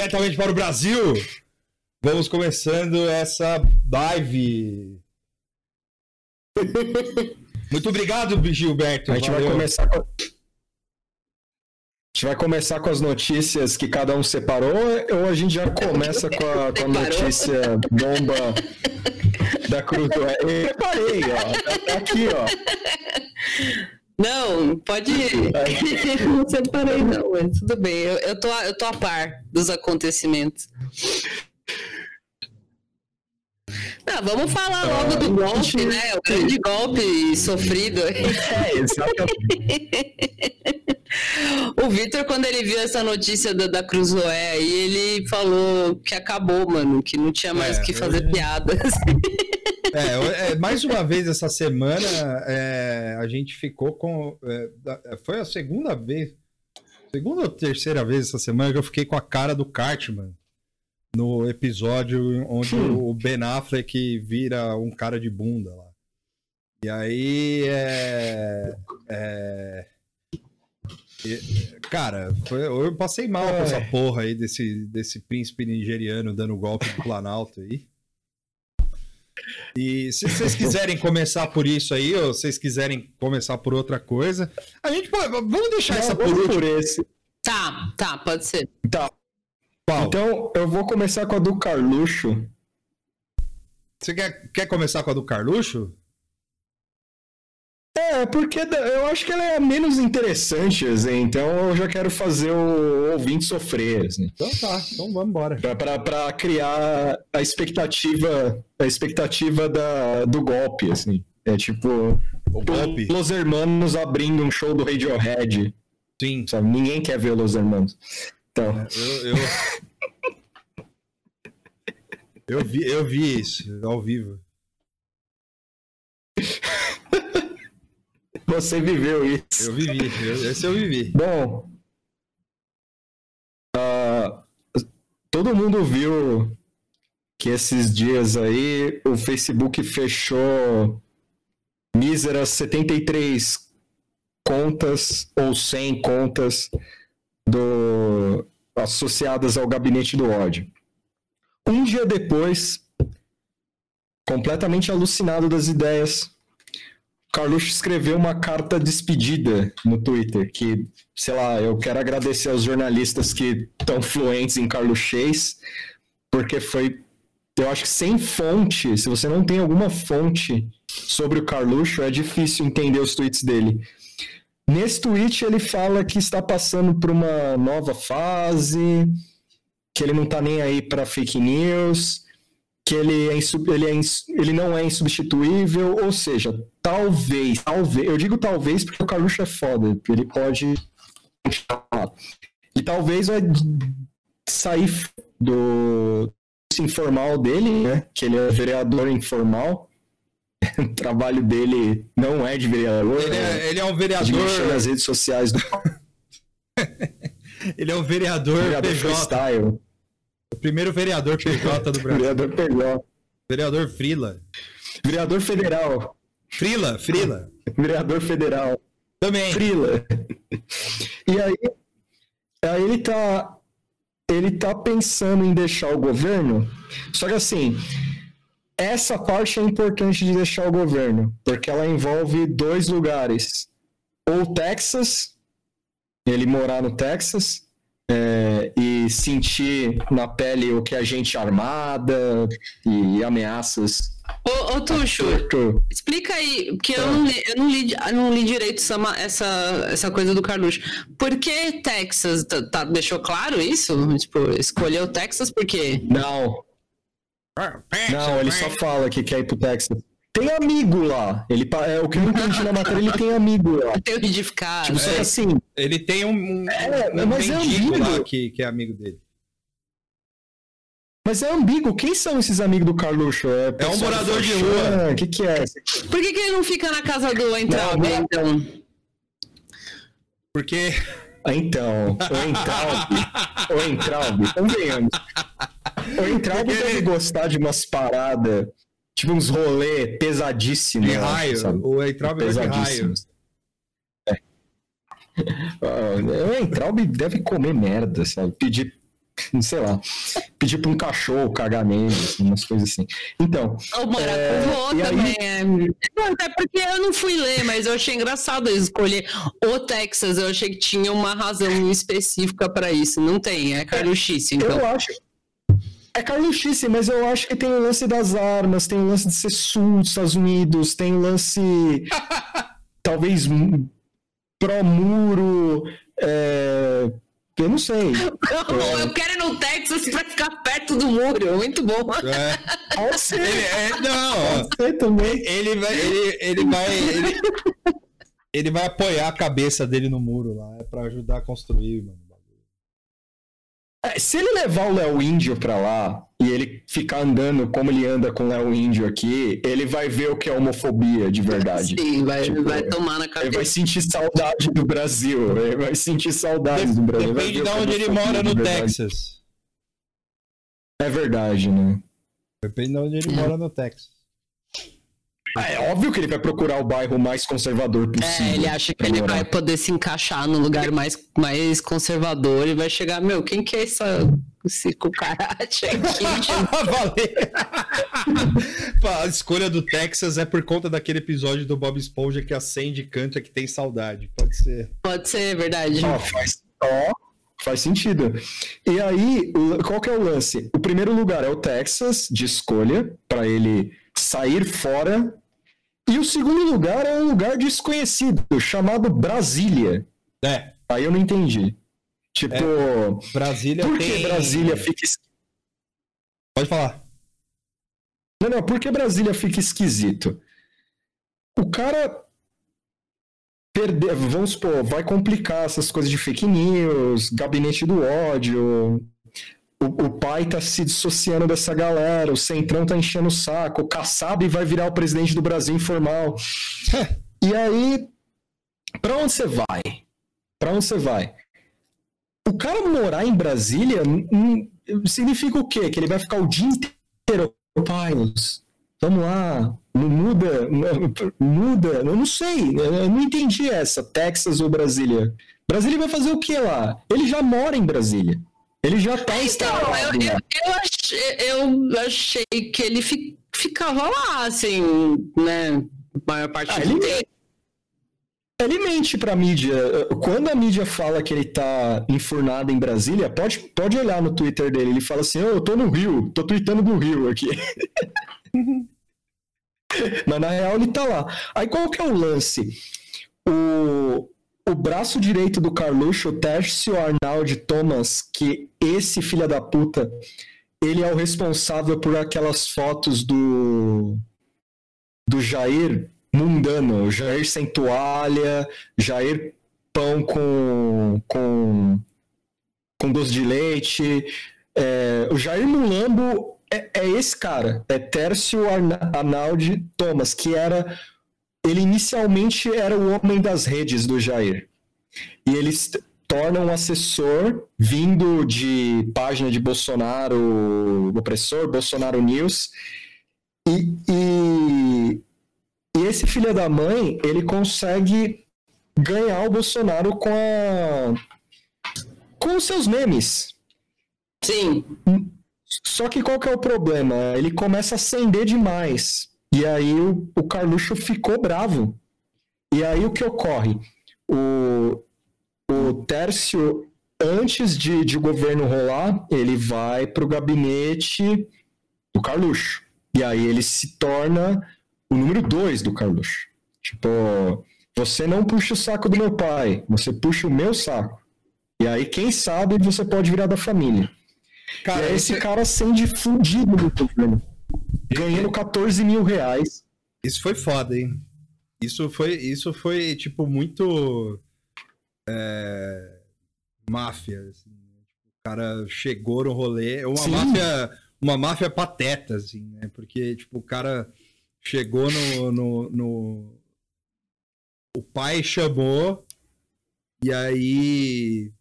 diretamente para o Brasil. Vamos começando essa live. Muito obrigado, Gilberto. A gente Valeu. vai começar com... A gente vai começar com as notícias que cada um separou ou a gente já começa com a, com a notícia bomba da Cruz do Eu preparei, ó. Tá, tá aqui, ó. Não, pode ir. não separei, não, mas tudo bem. Eu, eu, tô, eu tô a par dos acontecimentos. Vamos falar logo do golpe, né? O grande golpe sofrido. É, exatamente. o Vitor, quando ele viu essa notícia da, da Cruzoé aí, ele falou que acabou, mano, que não tinha mais o é, que fazer eu... piadas. É, é, mais uma vez essa semana é, a gente ficou com. É, foi a segunda vez, segunda ou terceira vez essa semana que eu fiquei com a cara do Cartman no episódio onde hum. o Ben Affleck vira um cara de bunda lá. E aí é. é cara, foi, eu passei mal com essa porra aí desse, desse príncipe nigeriano dando golpe do Planalto aí. E se vocês quiserem começar por isso aí, ou vocês quiserem começar por outra coisa, a gente pode. Vamos deixar Não, essa por último. Por esse. Tá, tá, pode ser. Tá. Então, eu vou começar com a do Carluxo. Você quer, quer começar com a do Carluxo? É, porque eu acho que ela é a menos interessante, assim, então eu já quero fazer o ouvinte sofrer. Assim. Então tá, então vamos embora. Pra, pra, pra, criar a expectativa, a expectativa da, do golpe, assim. É tipo, o golpe. Los Hermanos abrindo um show do Radiohead. Sim. Sabe? Ninguém quer ver Los Hermanos. Então. Eu, eu... eu, vi, eu vi isso ao vivo. Você viveu isso. Eu vivi, esse eu vivi. Bom, uh, todo mundo viu que esses dias aí o Facebook fechou míseras 73 contas ou 100 contas do, associadas ao gabinete do ódio. Um dia depois, completamente alucinado das ideias Carluxo escreveu uma carta despedida no Twitter, que, sei lá, eu quero agradecer aos jornalistas que estão fluentes em carluxês, porque foi, eu acho que sem fonte, se você não tem alguma fonte sobre o Carluxo, é difícil entender os tweets dele. Nesse tweet ele fala que está passando por uma nova fase, que ele não está nem aí para fake news, que ele, é ele, é ele não é insubstituível, ou seja, talvez, talvez, eu digo talvez porque o Carluxo é foda, ele pode e talvez vai sair do informal dele, né, que ele é vereador informal, o trabalho dele não é de vereador. Ele é, ele é um vereador. nas redes sociais. Do... ele é um vereador, vereador PJ. Freestyle. O primeiro vereador PJ do Brasil. vereador PJ. Vereador Frila. Vereador federal. Frila, Frila. Vereador federal. Também. Frila. E aí, aí ele tá ele tá pensando em deixar o governo. Só que assim, essa parte é importante de deixar o governo, porque ela envolve dois lugares. Ou Texas, ele morar no Texas, é, e sentir na pele o que a gente armada e ameaças. Ô, ô Tuxo, explica aí, porque eu, não li, eu, não li, eu não li direito essa, essa, essa coisa do Carluxo. Por que Texas? Tá, tá, deixou claro isso? Tipo, escolheu Texas por quê? Não. Não, ele só fala que quer ir pro Texas. Tem amigo lá. Ele, é, o que eu entendi na matéria, ele tem amigo lá. Tem o ridificado. Tipo, só que assim. Ele tem um, um, é, um mas é amigo lá que, que é amigo dele. Mas é ambíguo. Quem são esses amigos do Carluxo? É, é um morador de rua. O que, que é? Por que, que ele não fica na casa do Entraub, então? Porque. Então, o Entraub. o Entraub, convenhamos. O Porque deve ele... gostar de umas paradas Tipo uns rolê pesadíssimos. De raio. Sabe? O Entraub é de raio. É. o Entraub deve comer merda, sabe? Pedir sei lá, pedir para um cachorro cagar nele, assim, umas coisas assim. Então. O maracujá é, também aí... é. Até porque eu não fui ler, mas eu achei engraçado escolher o Texas. Eu achei que tinha uma razão específica para isso. Não tem, é carluchice. Então. Eu acho. É carluchice, mas eu acho que tem o lance das armas, tem o lance de ser sul dos Estados Unidos, tem o lance. talvez pró-muro. É, eu não sei. Não, é... Eu quero ir no Texas pra ficar perto do muro. Muito bom. É. Pode ser. Ele, é, não, ser também. Ele vai. Ele, ele vai. Ele, ele vai apoiar a cabeça dele no muro lá. É pra ajudar a construir, mano. É, se ele levar o Léo Índio pra lá e ele ficar andando como ele anda com o Léo Índio aqui, ele vai ver o que é homofobia de verdade. Sim, vai, tipo, vai tomar na cabeça. Ele vai sentir saudade do Brasil. Ele vai sentir saudade de, do Brasil. Depende de onde ele mora no Texas. É verdade, né? Depende de onde ele é. mora no Texas. É óbvio que ele vai procurar o bairro mais conservador é, possível. É, ele acha que ele vai poder se encaixar no lugar mais, mais conservador e vai chegar, meu, quem que é essa, esse cucaracha aqui? a escolha do Texas é por conta daquele episódio do Bob Esponja que acende e canta que tem saudade. Pode ser. Pode ser, verdade. Ó, faz, ó, faz sentido. E aí, qual que é o lance? O primeiro lugar é o Texas, de escolha, para ele sair fora e o segundo lugar é um lugar desconhecido, chamado Brasília. É. Aí eu não entendi. Tipo. É, Brasília por tem... que Brasília fica. Pode falar. Não, não, por que Brasília fica esquisito? O cara. Perder, vamos supor, vai complicar essas coisas de fake news, gabinete do ódio, o, o, pai tá se dissociando dessa galera, o Centrão tá enchendo o saco, o Kassab vai virar o presidente do Brasil informal. e aí, pra onde você vai? Pra onde você vai? O cara morar em Brasília significa o quê? Que ele vai ficar o dia inteiro, pai, vamos lá, não muda, muda, eu não sei, eu não entendi essa, Texas ou Brasília. Brasília vai fazer o que lá? Ele já mora em Brasília. Ele já tá então, instalado. Eu, eu, eu, achei, eu achei que ele fi, ficava lá, assim, né? A maior parte ah, do ele, tempo. Ele mente pra mídia. Quando a mídia fala que ele tá enfurnado em Brasília, pode, pode olhar no Twitter dele. Ele fala assim: oh, eu tô no Rio, tô tweetando do Rio aqui. Mas na real ele tá lá. Aí qual que é o lance? O, o braço direito do Carluxo, Tércio Arnaldi Thomas, que esse filho da puta, ele é o responsável por aquelas fotos do do Jair mundano, Jair sem toalha, Jair pão com com com doce de leite, é, o Jair Mulambo é, é, esse cara, é Tércio Arnaldi Thomas, que era ele inicialmente era o homem das redes do Jair. E eles tornam um assessor vindo de página de Bolsonaro opressor, Bolsonaro News. E, e, e esse filho da mãe, ele consegue ganhar o Bolsonaro com a com os seus memes. Sim. Só que qual que é o problema? Ele começa a acender demais. E aí o, o Carluxo ficou bravo. E aí o que ocorre? O, o Tércio, antes de, de o governo rolar, ele vai para o gabinete do Carluxo. E aí ele se torna o número dois do Carluxo. Tipo, você não puxa o saco do meu pai, você puxa o meu saco. E aí, quem sabe, você pode virar da família. Cara, e aí, esse cara acende fudido no governo ganhando 14 mil reais. Isso foi foda, hein? Isso foi, isso foi tipo, muito. É, máfia. Assim. Né? Tipo, o cara chegou no rolê. É uma Sim. máfia. Uma máfia pateta, assim, né? Porque, tipo, o cara chegou no, no, no... O pai chamou. E aí.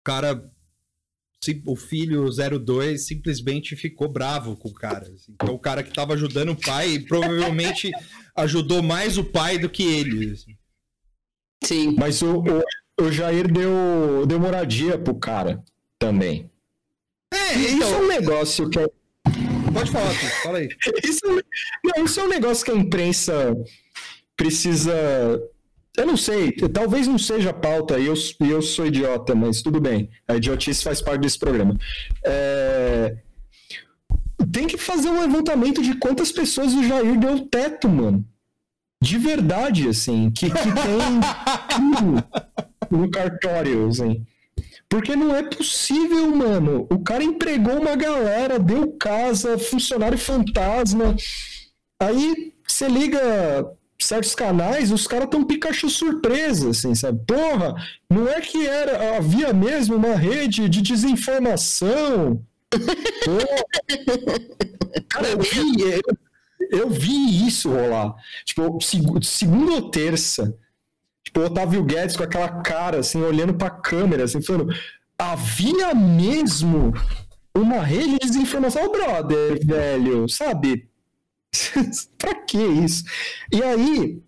O cara o filho 02 simplesmente ficou bravo com o cara. Assim. Então o cara que tava ajudando o pai provavelmente ajudou mais o pai do que ele. Assim. Sim. Mas o, o, o, Jair deu, deu moradia pro cara. também. É, isso então, é um negócio que. é- pode falar, Cris, fala aí. Isso, não, isso é um negócio que a imprensa precisa. Eu não sei, talvez não seja pauta, e eu, eu sou idiota, mas tudo bem. A idiotice faz parte desse programa. É, Tem que fazer um levantamento de quantas pessoas o Jair deu teto, mano. De verdade, assim, que, que tem no cartório, assim. Porque não é possível, mano. O cara empregou uma galera, deu casa, funcionário fantasma. Aí você liga certos canais, os caras tão Pikachu surpresa, assim, sabe? Porra, não é que era havia mesmo uma rede de desinformação. Cara, eu vi, eu, eu vi isso rolar. Tipo, seg- segunda ou terça. Tipo, Otávio Guedes com aquela cara, assim, olhando pra câmera, assim, falando: havia mesmo uma rede de desinformação, Ô, brother, velho, sabe? pra que isso? E aí,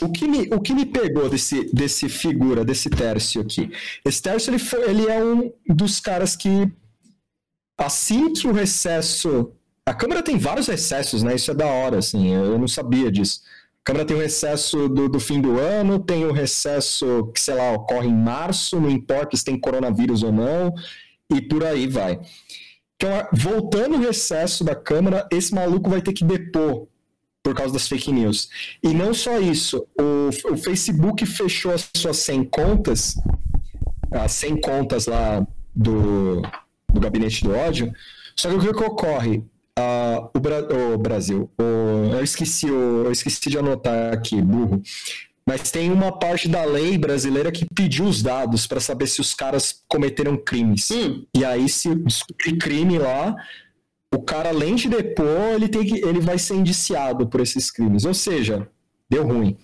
o que me, o que me pegou desse, desse figura, desse Tércio aqui? Esse Tércio, ele, foi, ele é um dos caras que, assim que o recesso... A Câmara tem vários recessos, né? Isso é da hora, assim, eu não sabia disso. A Câmara tem o recesso do, do fim do ano, tem o recesso que, sei lá, ocorre em março, não importa se tem coronavírus ou não, e por aí vai. Então, voltando o recesso da Câmara, esse maluco vai ter que depor por causa das fake news. E não só isso, o, o Facebook fechou as suas 100 contas, as 100 contas lá do, do Gabinete do Ódio, só que o que, ocorre? Ah, o, Bra- o Brasil, o- eu, esqueci, eu esqueci de anotar aqui, burro, mas tem uma parte da lei brasileira que pediu os dados para saber se os caras cometeram crimes. Hum, E aí, se descobrir crime lá, o cara, além de depor, ele, tem que, ele vai ser indiciado por esses crimes. Ou seja, deu ruim.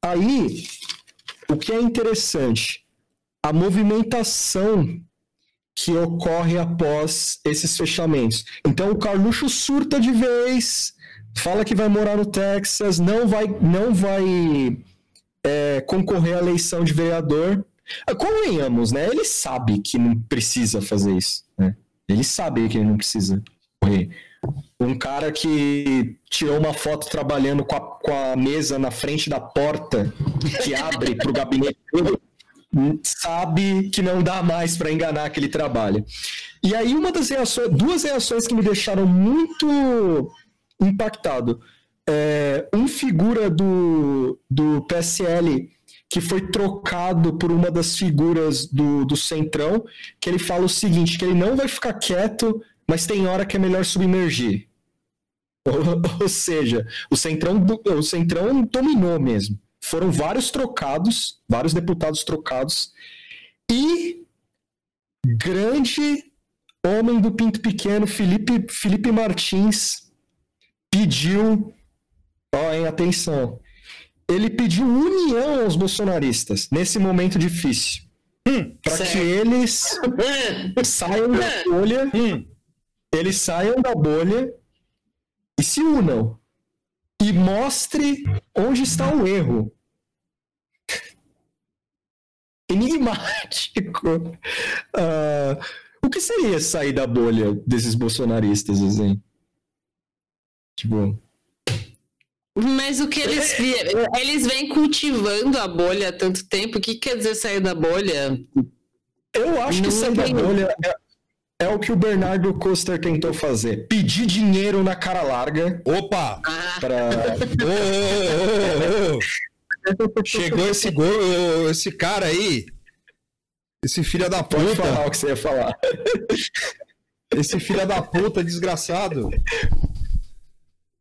Aí, o que é interessante, a movimentação que ocorre após esses fechamentos. Então, o Carluxo surta de vez, fala que vai morar no Texas, não vai, não vai é, concorrer à eleição de vereador. Ah, Convenhamos, né? Ele sabe que não precisa fazer isso. Né? Ele sabe que ele não precisa correr. Um cara que tirou uma foto trabalhando com a, com a mesa na frente da porta que abre para o gabinete sabe que não dá mais para enganar aquele trabalho. E aí uma das reações, duas reações que me deixaram muito impactado. É, um figura do, do PSL que foi trocado por uma das figuras do, do Centrão, que ele fala o seguinte, que ele não vai ficar quieto, mas tem hora que é melhor submergir. Ou, ou seja, o Centrão, o Centrão dominou mesmo. Foram vários trocados, vários deputados trocados, e grande homem do Pinto Pequeno, Felipe, Felipe Martins, pediu, ó, hein, atenção, ele pediu união aos bolsonaristas nesse momento difícil. Para Certo. que eles saiam da bolha, eles saiam da bolha e se unam. E mostre onde está o erro. Enigmático. Ah, o que seria sair da bolha desses bolsonaristas, assim? Tipo, Mas o que eles vi- eles vêm cultivando a bolha há tanto tempo. O que quer dizer sair da bolha? eu acho que Não sair da bolha é, é o que o Bernardo Coster tentou fazer. Pedir dinheiro na cara larga Opa! Ah, ô. Chegou esse gol, esse cara aí. Esse filho da Pode puta. falar o que você ia falar. Esse filho da puta desgraçado.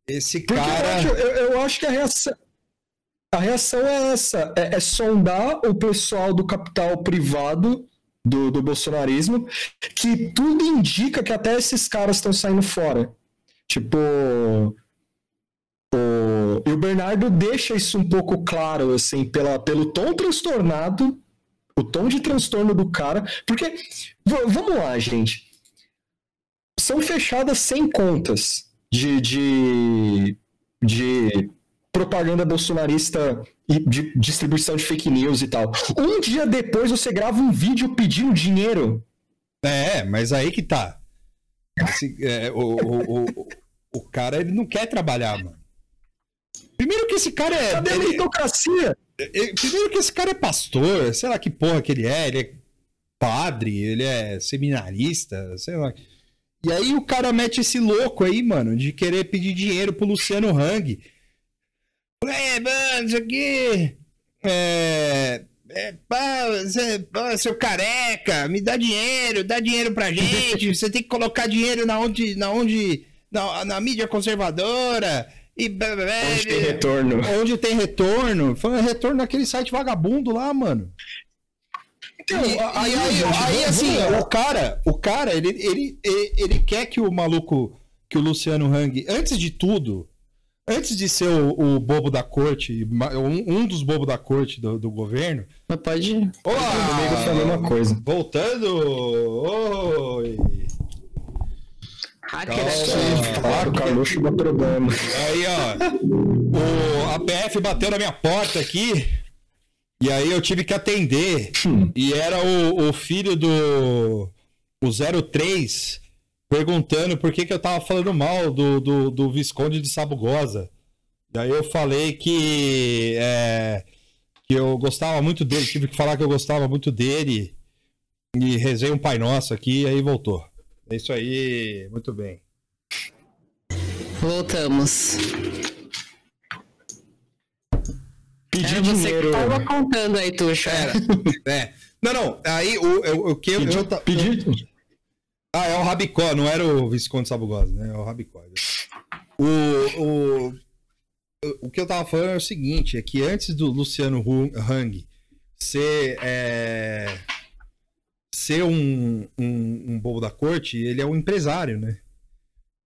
Esse Porque eu, cara. acho, eu, eu acho que a reação, a reação é essa: é, é sondar o pessoal do capital privado do, do bolsonarismo, que tudo indica que até esses caras estão saindo fora. Tipo. O, e o Bernardo deixa isso um pouco claro, assim, pela, pelo tom transtornado, o tom de transtorno do cara. Porque, vamos lá, gente. São fechadas 100 contas de, de, de propaganda bolsonarista e de distribuição de fake news e tal. Um dia depois você grava um vídeo pedindo dinheiro É, mas aí que tá. Esse, é, o, o, o, o, cara, ele não quer trabalhar, mano. Primeiro que esse cara é. Cadê a meritocracia? Primeiro que esse cara é pastor, sei lá que porra que ele é, ele é padre, ele é seminarista, sei lá. E aí o cara mete esse louco aí, mano, de querer pedir dinheiro pro Luciano Hang. É, mano, isso aqui. É. É, pá, você, pá, seu careca, me dá dinheiro, dá dinheiro pra gente. Você tem que colocar dinheiro na onde. Na, onde, na, na mídia conservadora. E, onde tem retorno. Onde tem retorno. Foi um retorno naquele site vagabundo lá, mano. Então, e, aí, aí, aí, aí assim, o cara, o cara, ele, ele, ele, ele quer que o maluco, que o Luciano Hang, antes de tudo, antes de ser o, o bobo da corte, um, um, dos bobos da corte do, do governo. Mas pode. Olá! Comigo a mesma coisa. Voltando! Oi! Hacker Claro, o Carluxo dá problema. Aí, ó. O, a PF bateu na minha porta aqui. E aí eu tive que atender. Hum. E era o, o filho do. O 03 perguntando por que, que eu tava falando mal do, do, do Visconde de Sabugosa. E aí eu falei que. É, que eu gostava muito dele. Tive que falar que eu gostava muito dele. E rezei um Pai Nosso aqui e aí voltou. É isso aí, muito bem. Voltamos. Pedir dinheiro. Você tava contando aí, Tuxa. Era. é. Não, não. Aí o, o, que eu. Pedi, eu. Ah, é o Rabicó, não era o Visconde Sabugosa, né? É o Rabicó. O, o, o que eu tava falando é o seguinte: é que antes do Luciano Hang ser. É ser um, um, um bobo da corte, ele é um empresário, né?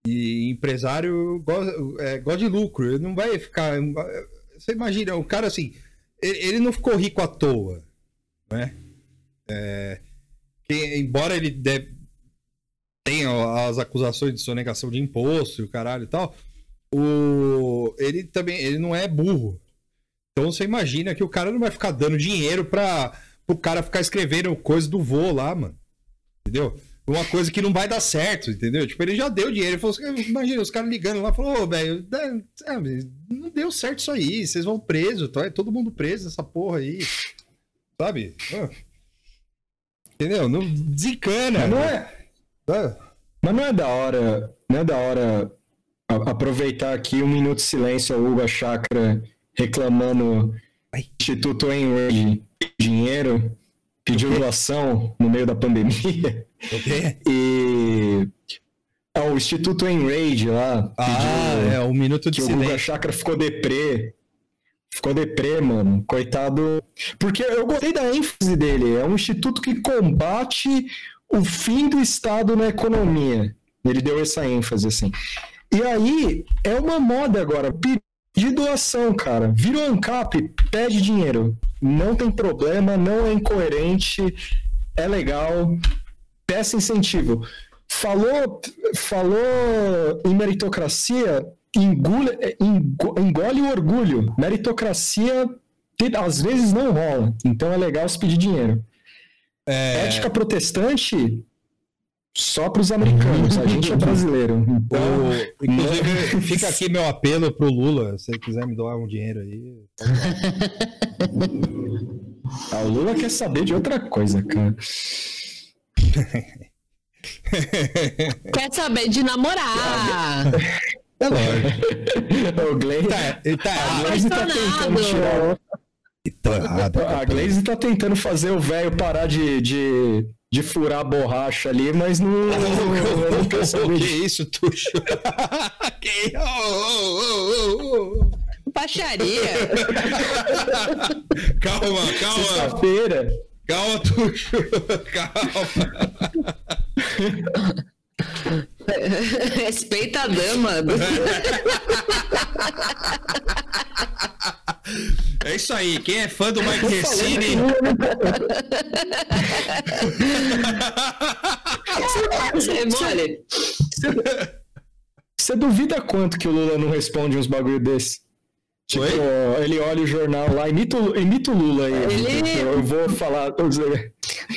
E empresário gosta, é, gosta de lucro, ele não vai ficar. Você imagina, o cara assim, ele, não ficou rico à toa, né? É, que, embora ele tenha as acusações de sonegação de imposto e o caralho e tal, o, ele também ele não é burro. Então você imagina que o cara não vai ficar dando dinheiro para pro cara ficar escrevendo coisa do vô lá, mano. Entendeu? Uma coisa que não vai dar certo, entendeu? Tipo, ele já deu dinheiro. Ele falou assim, imagina, os caras ligando lá, falou, ô, velho, não deu certo isso aí, vocês vão preso, tá? É todo mundo preso essa porra aí. Sabe? Entendeu? Não desencana. Mas não é. Mas não é da hora. Não é da hora aproveitar aqui um minuto de silêncio a Hugo Chakra reclamando Ai. Instituto Enrage dinheiro, pediu doação no meio da pandemia. O quê? E é, o Instituto Enrage lá. Ah, é, um minuto de que silêncio. o Guga Chakra ficou deprê. Ficou deprê, mano. Coitado. Porque eu gostei da ênfase dele. É um instituto que combate o fim do Estado na economia. Ele deu essa ênfase, assim. E aí, é uma moda agora de doação, cara. Vira o ANCAP, pede dinheiro. Não tem problema, não é incoerente, é legal, peça incentivo. Falou, falou em meritocracia, engole, engole o orgulho. Meritocracia às vezes não rola, então é legal se pedir dinheiro. É... Ética protestante só para os americanos, a gente é brasileiro. Então, o, inclusive, fica aqui meu apelo pro Lula, se ele quiser me doar um dinheiro aí. ah, o Lula quer saber de outra coisa, cara. Quer saber de namorar. É lógico. o Glenn tá, tá, a Glaze tá tentando tirar. Tô errado. A Glaze tá tentando fazer o velho parar de, de de furar a borracha ali, mas não. eu não quero saber. Que isso, Tuxo? que... Oh, oh, oh, Baixaria. calma, calma. Sexta-feira. Calma, Tuxo. Calma. Respeita a dama. É isso aí. Quem é fã do Mike Ressini. Você mole. Você duvida quanto que o Lula não responde uns bagulho desse? Tipo, Oi? ele olha o jornal lá, imita, o Lula aí. Ele... Eu vou falar.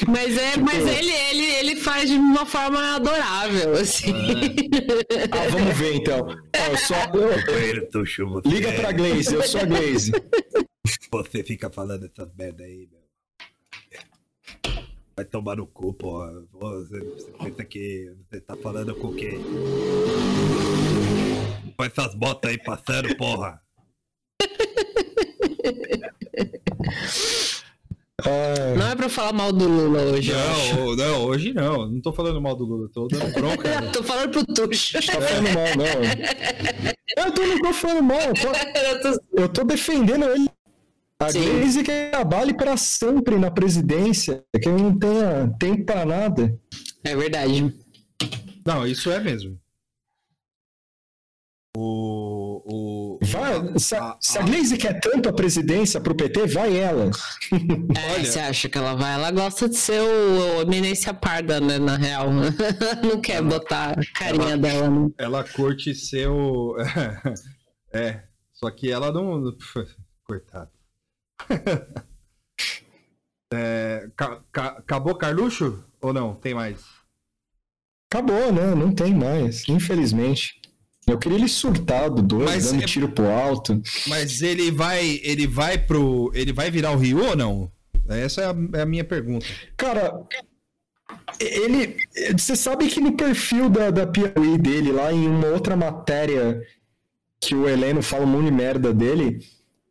Mas, é, tipo... mas ele, ele, ele faz de uma forma adorável, assim. Ah, vamos ver então. eu sou, eu... Liga pra Glaze, eu sou a Glaze. Você fica falando essas merda aí, meu. Vai tomar no cu, porra. Você, você pensa que você tá falando com quem? Com essas botas aí passando, porra. É... Não é pra falar mal do Lula hoje. Não, não, hoje não. Não tô falando mal do Lula, tô dando bronca. tô falando pro Tuxo. Tá falando mal, não. Eu tô, não tô falando mal. Eu tô, eu tô defendendo ele. A Glaze quer trabalhe para sempre na presidência, que não tenha tempo para nada. É verdade. Não, isso é mesmo. O, o, vai, se, a, se a Glaze quer tanto a presidência pro PT, vai ela. É, Olha, você acha que ela vai? Ela gosta de ser o, o eminência parda, né, na real. não quer ela, botar a carinha ela, dela. Né? Ela curte ser o... é, só que ela não... Coitado. é, ca, ca, acabou Carluxo? Ou não? Tem mais? Acabou, né? Não tem mais, infelizmente. Eu queria ele surtado, doido, mas, dando é... tiro pro alto. Mas ele vai, ele vai pro, ele vai virar o Rio ou não? Essa é a, é a minha pergunta. Cara, ele, você sabe que no perfil da, da Piauí dele, lá em uma outra matéria que o Heleno fala um monte de merda dele,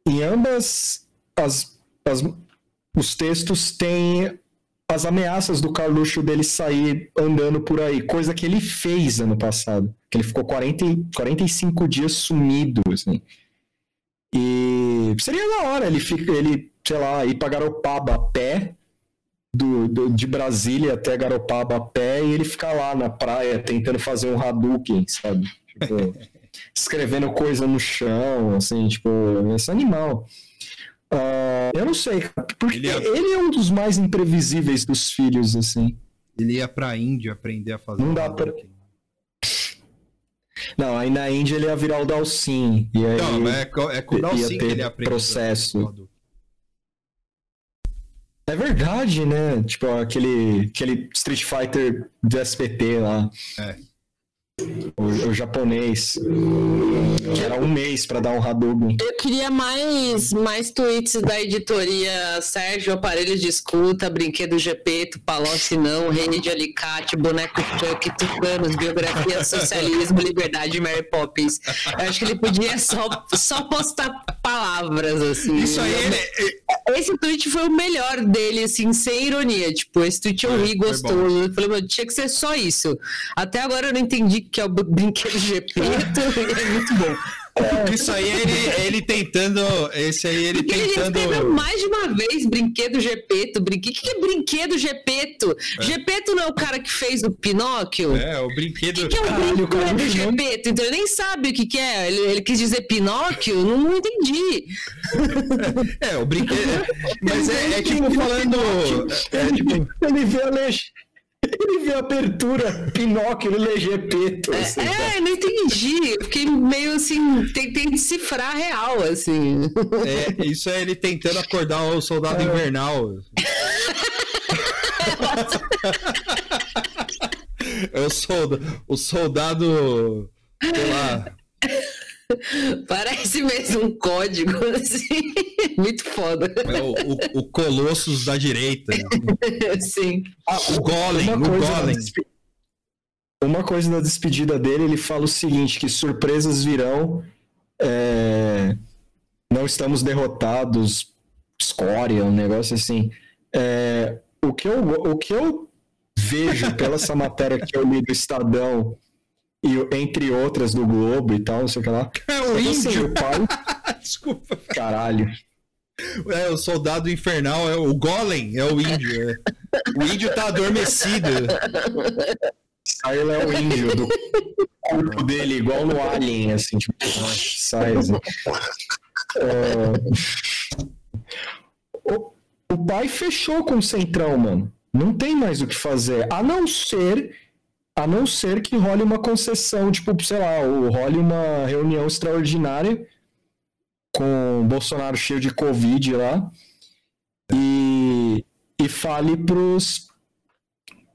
em ambas as, as os textos têm as ameaças do Carluxo dele sair andando por aí, coisa que ele fez ano passado. Que ele ficou 40, 45 dias sumido, assim. E seria da hora ele, fica, ele sei lá, ir pra Garopaba a pé, do, do, de Brasília até Garopaba a pé, e ele ficar lá na praia tentando fazer um Hadouken, sabe? Tipo, escrevendo coisa no chão, assim, tipo, esse animal. Uh, eu não sei, porque ele, ia... ele, é um dos mais imprevisíveis dos filhos, assim. Ele ia pra Índia aprender a fazer. Não dá pra. Não, aí na Índia ele ia virar o Dalsin. E aí não, é, é com o Dalsin que ele aprende. Processo. É verdade, né? Tipo, aquele, aquele Street Fighter do SPT lá. É. O, o, japonês. Que era um mês para dar um Hadouken. Eu queria mais, mais tweets da editoria Sérgio, aparelhos de escuta, brinquedo GP, Palocci não, Reine de Alicate, boneco Chuck, Tucanos, biografia, socialismo, liberdade Mary Poppins. Eu acho que ele podia só, só postar palavras, assim. Isso aí, ele... Esse tweet foi o melhor dele, assim, sem ironia. Tipo, esse tweet eu ri gostoso. Eu falei, mano, tinha que ser só isso. Até agora eu não entendi que é o brinquedo GP, é muito bom. É. Isso aí é ele, é ele tentando. Esse aí ele Porque tentando. Ele escreveu mais de uma vez brinquedo Gepeto. Brinque... O que é brinquedo Gepeto? É. Gepeto não é o cara que fez o Pinóquio? É, o brinquedo. O que, que é o Caralho, brinquedo Gepeto? Então ele nem sabe o que, que é. Ele, ele quis dizer Pinóquio? Não, não entendi. É, o brinquedo. Mas é, é tipo falando. É, tipo... Ele vê a legenda. Ele viu a abertura, Pinóquio, ele lê Gepeto. Assim, é, é, não entendi. Eu fiquei meio assim, tentei decifrar real, assim. É, isso é ele tentando acordar o soldado é. invernal. é o soldado, o soldado, sei lá, Parece mesmo um código, assim. Muito foda. É o, o, o Colossus da direita. Sim. Ah, o Golem, o Golem. Uma coisa na despedida dele, ele fala o seguinte, que surpresas virão, é... não estamos derrotados, escória, um negócio assim. É... O, que eu, o que eu vejo pela essa matéria que eu li do Estadão e entre outras do Globo e tal, não sei o que lá. É o índio. Assim, o pai... Desculpa. Caralho. É, o soldado infernal é o Golem, é o índio. É. O índio tá adormecido. Sai é o índio do corpo dele, igual no Alien, assim, tipo, sai assim. É... O, o pai fechou com o Centrão, mano. Não tem mais o que fazer. A não ser a não ser que role uma concessão, tipo, sei lá, ou role uma reunião extraordinária com o Bolsonaro cheio de Covid lá. E, e fale pros,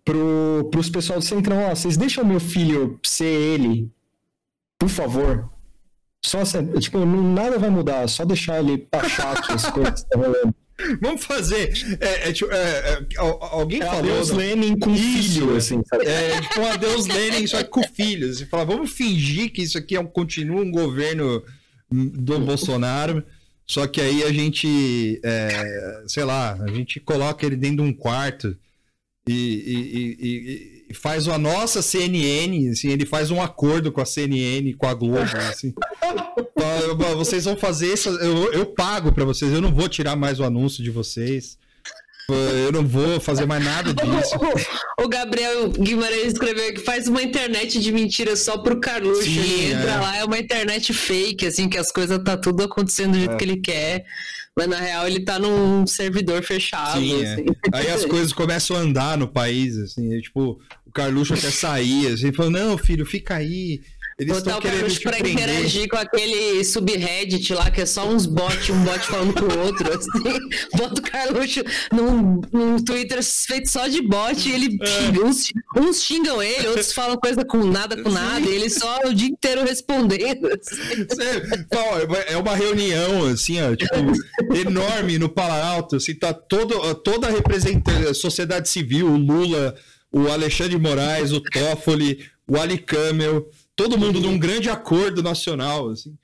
pro, pros pessoal do Centrão, ó, vocês deixam meu filho ser ele, por favor. Só, tipo, nada vai mudar, só deixar ele achar que as coisas estão rolando. Vamos fazer. É, é, tipo, é, é alguém é falou. Adeus Lenin com isso, filho, assim, sabe? É tipo um adeus Lenin, só que com filhos. Você fala, vamos fingir que isso aqui é um, continua um governo do Bolsonaro. Só que aí a gente, é, sei lá, a gente coloca ele dentro de um quarto e, e, e, e, faz a nossa CNN, assim, ele faz um acordo com a CNN, com a Globo, assim. vocês vão fazer isso, eu, eu pago para vocês, eu não vou tirar mais o anúncio de vocês. Eu não vou fazer mais nada disso. O Gabriel Guimarães escreveu que faz uma internet de mentira só pro Carluxo. Sim, ele entra é. lá, é uma internet fake, assim, que as coisas tá tudo acontecendo do jeito é. que ele quer. Mas na real ele tá num servidor fechado. Sim, é. assim. é. Aí as coisas começam a andar no país, assim. tipo, o Carluxo quer sair, assim, falou, não, filho, fica aí. Eles Botar o Carluxo pra prender. interagir com aquele subreddit lá, que é só uns bots, um bot falando com o outro. Assim. Bota o Carluxo num, num Twitter feito só de bot e ele é. uns, uns, xingam ele, outros falam coisa com nada com Sim. nada, e ele só o dia inteiro respondendo. Assim. É uma reunião, assim, ó, tipo, enorme no Alto, assim, tá todo, toda a representante, a sociedade civil, o Lula, o Alexandre Moraes, o Toffoli, o Ali Camel todo mundo num grande acordo nacional, assim.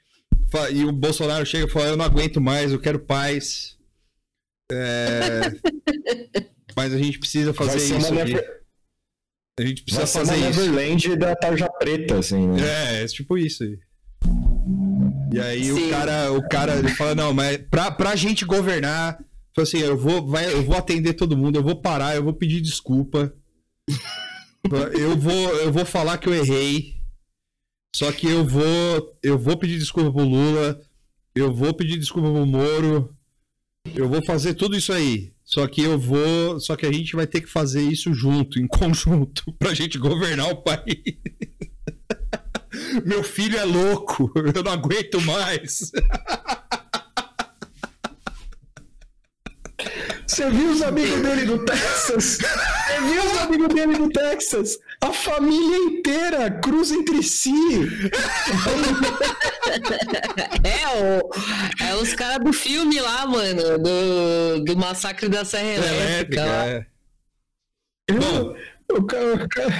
E o Bolsonaro chega e fala: Eu não aguento mais, eu quero paz. É... Mas a gente precisa fazer isso. Never... A gente precisa Vai fazer isso. Neverland da tarja preta, assim. Né? É, é tipo isso aí. E aí Sim. o cara, o cara ele fala: Não, mas pra, pra gente governar, assim, eu vou, vai, eu vou atender todo mundo, eu vou parar, eu vou pedir desculpa. eu vou, eu vou falar que eu errei. Só que eu vou, eu vou pedir desculpa pro Lula, eu vou pedir desculpa pro Moro, eu vou fazer tudo isso aí. Só que eu vou, só que a gente vai ter que fazer isso junto, em conjunto, pra gente governar o país. Meu filho é louco, eu não aguento mais. Você viu os amigos dele do Texas? Você viu os amigos dele do Texas? A família inteira cruza entre si. É, o, é os caras do filme lá, mano, do, do Massacre da Serra Elétrica. É. Bom, o cara. O cara...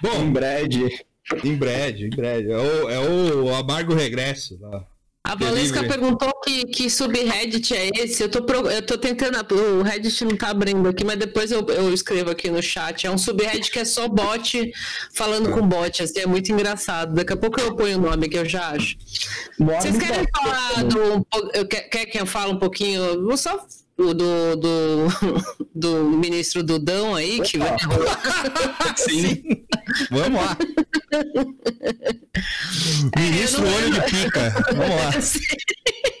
Bom, em breve. Em breve, em breve. É o, é o amargo regresso lá. A Valesca perguntou que, que subreddit é esse. Eu tô, eu tô tentando. O Reddit não tá abrindo aqui, mas depois eu, eu escrevo aqui no chat. É um subreddit que é só bot falando com bot. Assim, é muito engraçado. Daqui a pouco eu ponho o nome que eu já acho. Vocês querem falar do. Quer, quer que eu fale um pouquinho? Vou só do, do, do, do, ministro Dudão aí, que vai Sim. Vamos lá. É, ministro Olho de Pica. Vamos lá.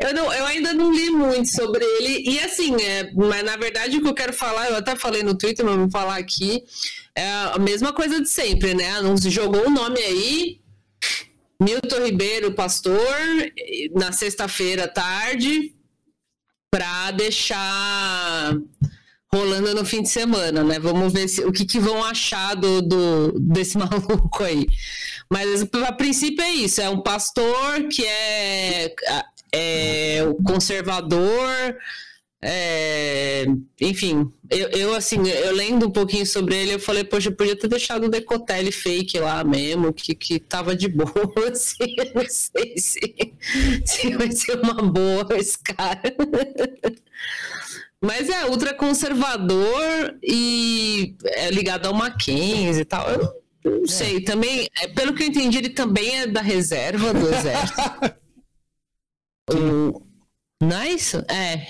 Eu, não, eu ainda não li muito sobre ele. E assim, é, mas na verdade o que eu quero falar, eu até falei no Twitter, mas vou falar aqui. É a mesma coisa de sempre, né? Não jogou o um nome aí. Milton Ribeiro, pastor, na sexta-feira à tarde, para deixar rolando no fim de semana, né? Vamos ver se, o que, que vão achar do, do, desse maluco aí. Mas a princípio é isso: é um pastor que é, é conservador. É, enfim, eu, eu, assim, eu lendo um pouquinho sobre ele, eu falei, poxa, eu podia ter deixado o Decotelli fake lá mesmo, que, que tava de boa, assim, eu não sei se, se vai ser uma boa esse cara. Mas é ultraconservador e é ligado ao Mackenzie e tal. Eu não sei, também, é, pelo que eu entendi, ele também é da reserva do exército. o... Nice? É.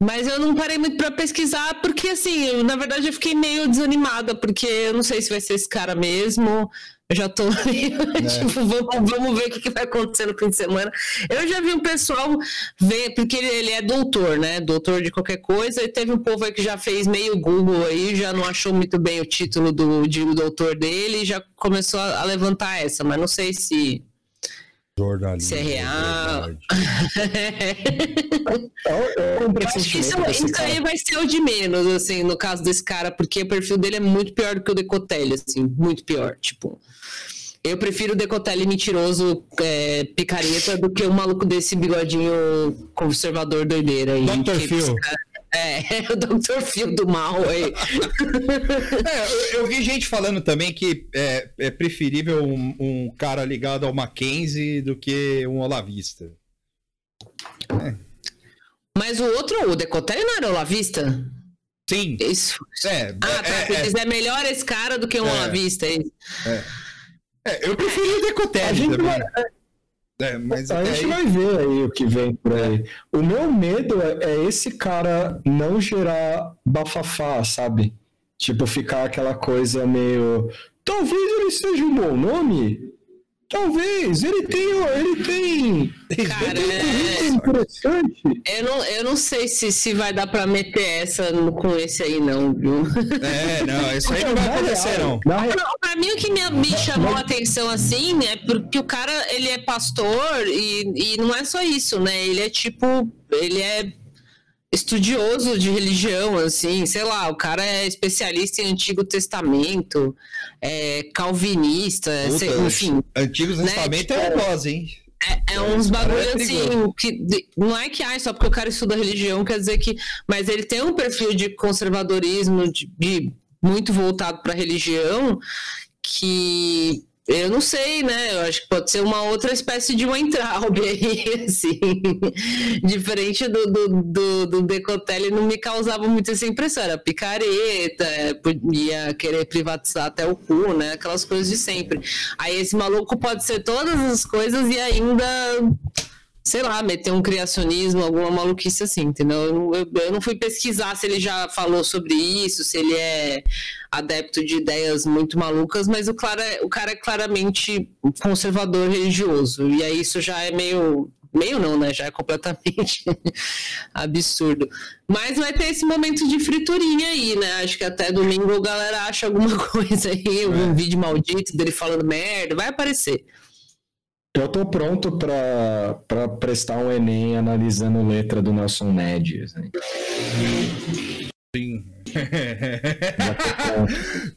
Mas eu não parei muito para pesquisar, porque assim, eu, na verdade eu fiquei meio desanimada, porque eu não sei se vai ser esse cara mesmo. Eu já tô meio, é. tipo, vamos, vamos ver o que, que, vai acontecer no fim de semana. Eu já vi um pessoal ver, porque ele, ele, é doutor, né? Doutor de qualquer coisa, e teve um povo aí que já fez meio Google aí, já não achou muito bem o título do, de doutor dele e já começou a, a levantar essa, mas não sei se Jornalismo. CRA. É, é um Eu acho que isso, isso aí vai ser o de menos, assim, no caso desse cara, porque o perfil dele é muito pior do que o Decotelli, assim, muito pior. Tipo, eu prefiro o Decotelli mentiroso, é, picareta, do que o maluco desse bigodinho conservador doideira aí. Cara- É, o Dr. Phil do mal aí. É, eu, eu vi gente falando também que é, é preferível um, um cara ligado ao Mackenzie do que um Olavista. Mas o outro, o Decotelli não era olavista? Sim. Isso. É, Ah, tá. é, é, é melhor esse cara do que um É. olavista, é isso? é, eu preferi o A Decotelli gente também. É, mas a até gente aí- vai ver aí o que vem por aí. O meu medo é, é esse cara não gerar bafafá, sabe? Tipo, ficar aquela coisa meio. Talvez ele seja um bom nome. Talvez. Ele tem. Ele tem. Cara, Ele tem um é... currículo interessante. Eu não, eu não sei se, se vai dar pra meter essa no- com esse aí, não, viu? É, não, isso aí não vai acontecer, Não, pra mim o que me, me chamou a atenção assim é porque o cara ele é pastor e, e não é só isso, né? Ele é tipo, ele é estudioso de religião, assim, sei lá, o cara é especialista em Antigo Testamento, é calvinista, Puta, sei- enfim. Antigo Né, Testamento tipo, é dose, hein? É, é uns cara bagulho é assim, que não é que ai, só porque o cara estuda religião quer dizer que. Mas ele tem um perfil de conservadorismo de, de muito voltado para religião que eu não sei, né? Eu acho que pode ser uma outra espécie de Weintraub aí, assim. Diferente do, do, do, do Decotelli, não me causava muito essa impressão. Era picareta, é, podia querer privatizar até o cu, né? Aquelas coisas de sempre. Aí esse maluco pode ser todas as coisas e ainda, sei lá, meter um criacionismo, alguma maluquice assim, entendeu? Eu, eu- eu não fui pesquisar se ele já falou sobre isso, se ele é adepto de ideias muito malucas, mas o, cara, o cara é claramente conservador religioso. E aí isso já é meio. Meio não, né? Já é completamente absurdo. Mas vai ter esse momento de friturinha aí, né? Acho que até domingo a galera acha alguma coisa aí, um vídeo maldito dele falando merda, vai aparecer. eu tô pronto pra, pra prestar um Enem analisando letra do Nelson Ned. assim. Sim.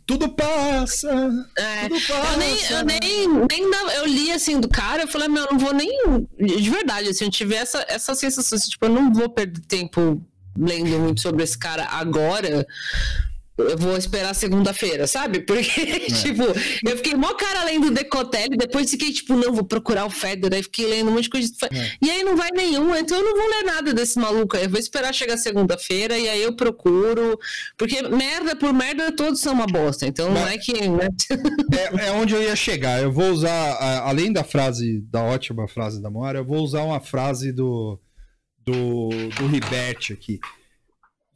Tudo passa. É, Tudo passa. eu nem, eu nem, nem dava- eu li assim do cara, eu falei, meu, eu não vou nem. De verdade, assim, eu tive essa, essa sensação, assim, tipo, eu não vou perder tempo lendo muito sobre esse cara agora. Eu vou esperar segunda-feira, sabe? Porque, tipo, eu fiquei mó cara lendo Decotelli, depois fiquei, tipo, não, vou procurar o Feder, aí fiquei lendo um monte de coisa. E aí não vai nenhum, então eu não vou ler nada desse maluco. aí Eu vou esperar chegar segunda-feira e aí eu procuro. Porque merda por merda, todos são uma bosta. Então não Mas- é que. Né? É, é onde eu ia chegar. Eu vou usar, a- além da frase, da ótima frase da Mora, eu vou usar uma frase do, do, do Ribert aqui.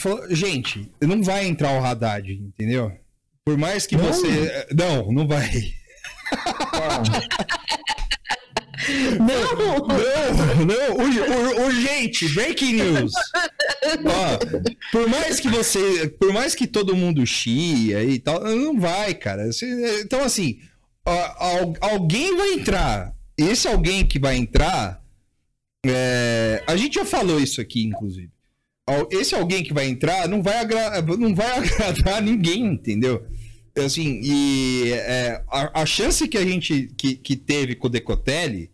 Falou, gente, não vai entrar o Haddad, entendeu? Por mais que Não? você. Não, não vai. Não! Não, não, ur- ur- urgente, breaking news. Ó, por mais que você, por mais que todo mundo chia e tal, não vai, cara. Então assim, ó, alguém vai entrar. Esse alguém que vai entrar, é, a gente já falou isso aqui, inclusive. Esse alguém que vai entrar não vai, agra- não vai agradar ninguém, entendeu? Assim, e é, a, a chance que a gente que, que teve com o Decotelli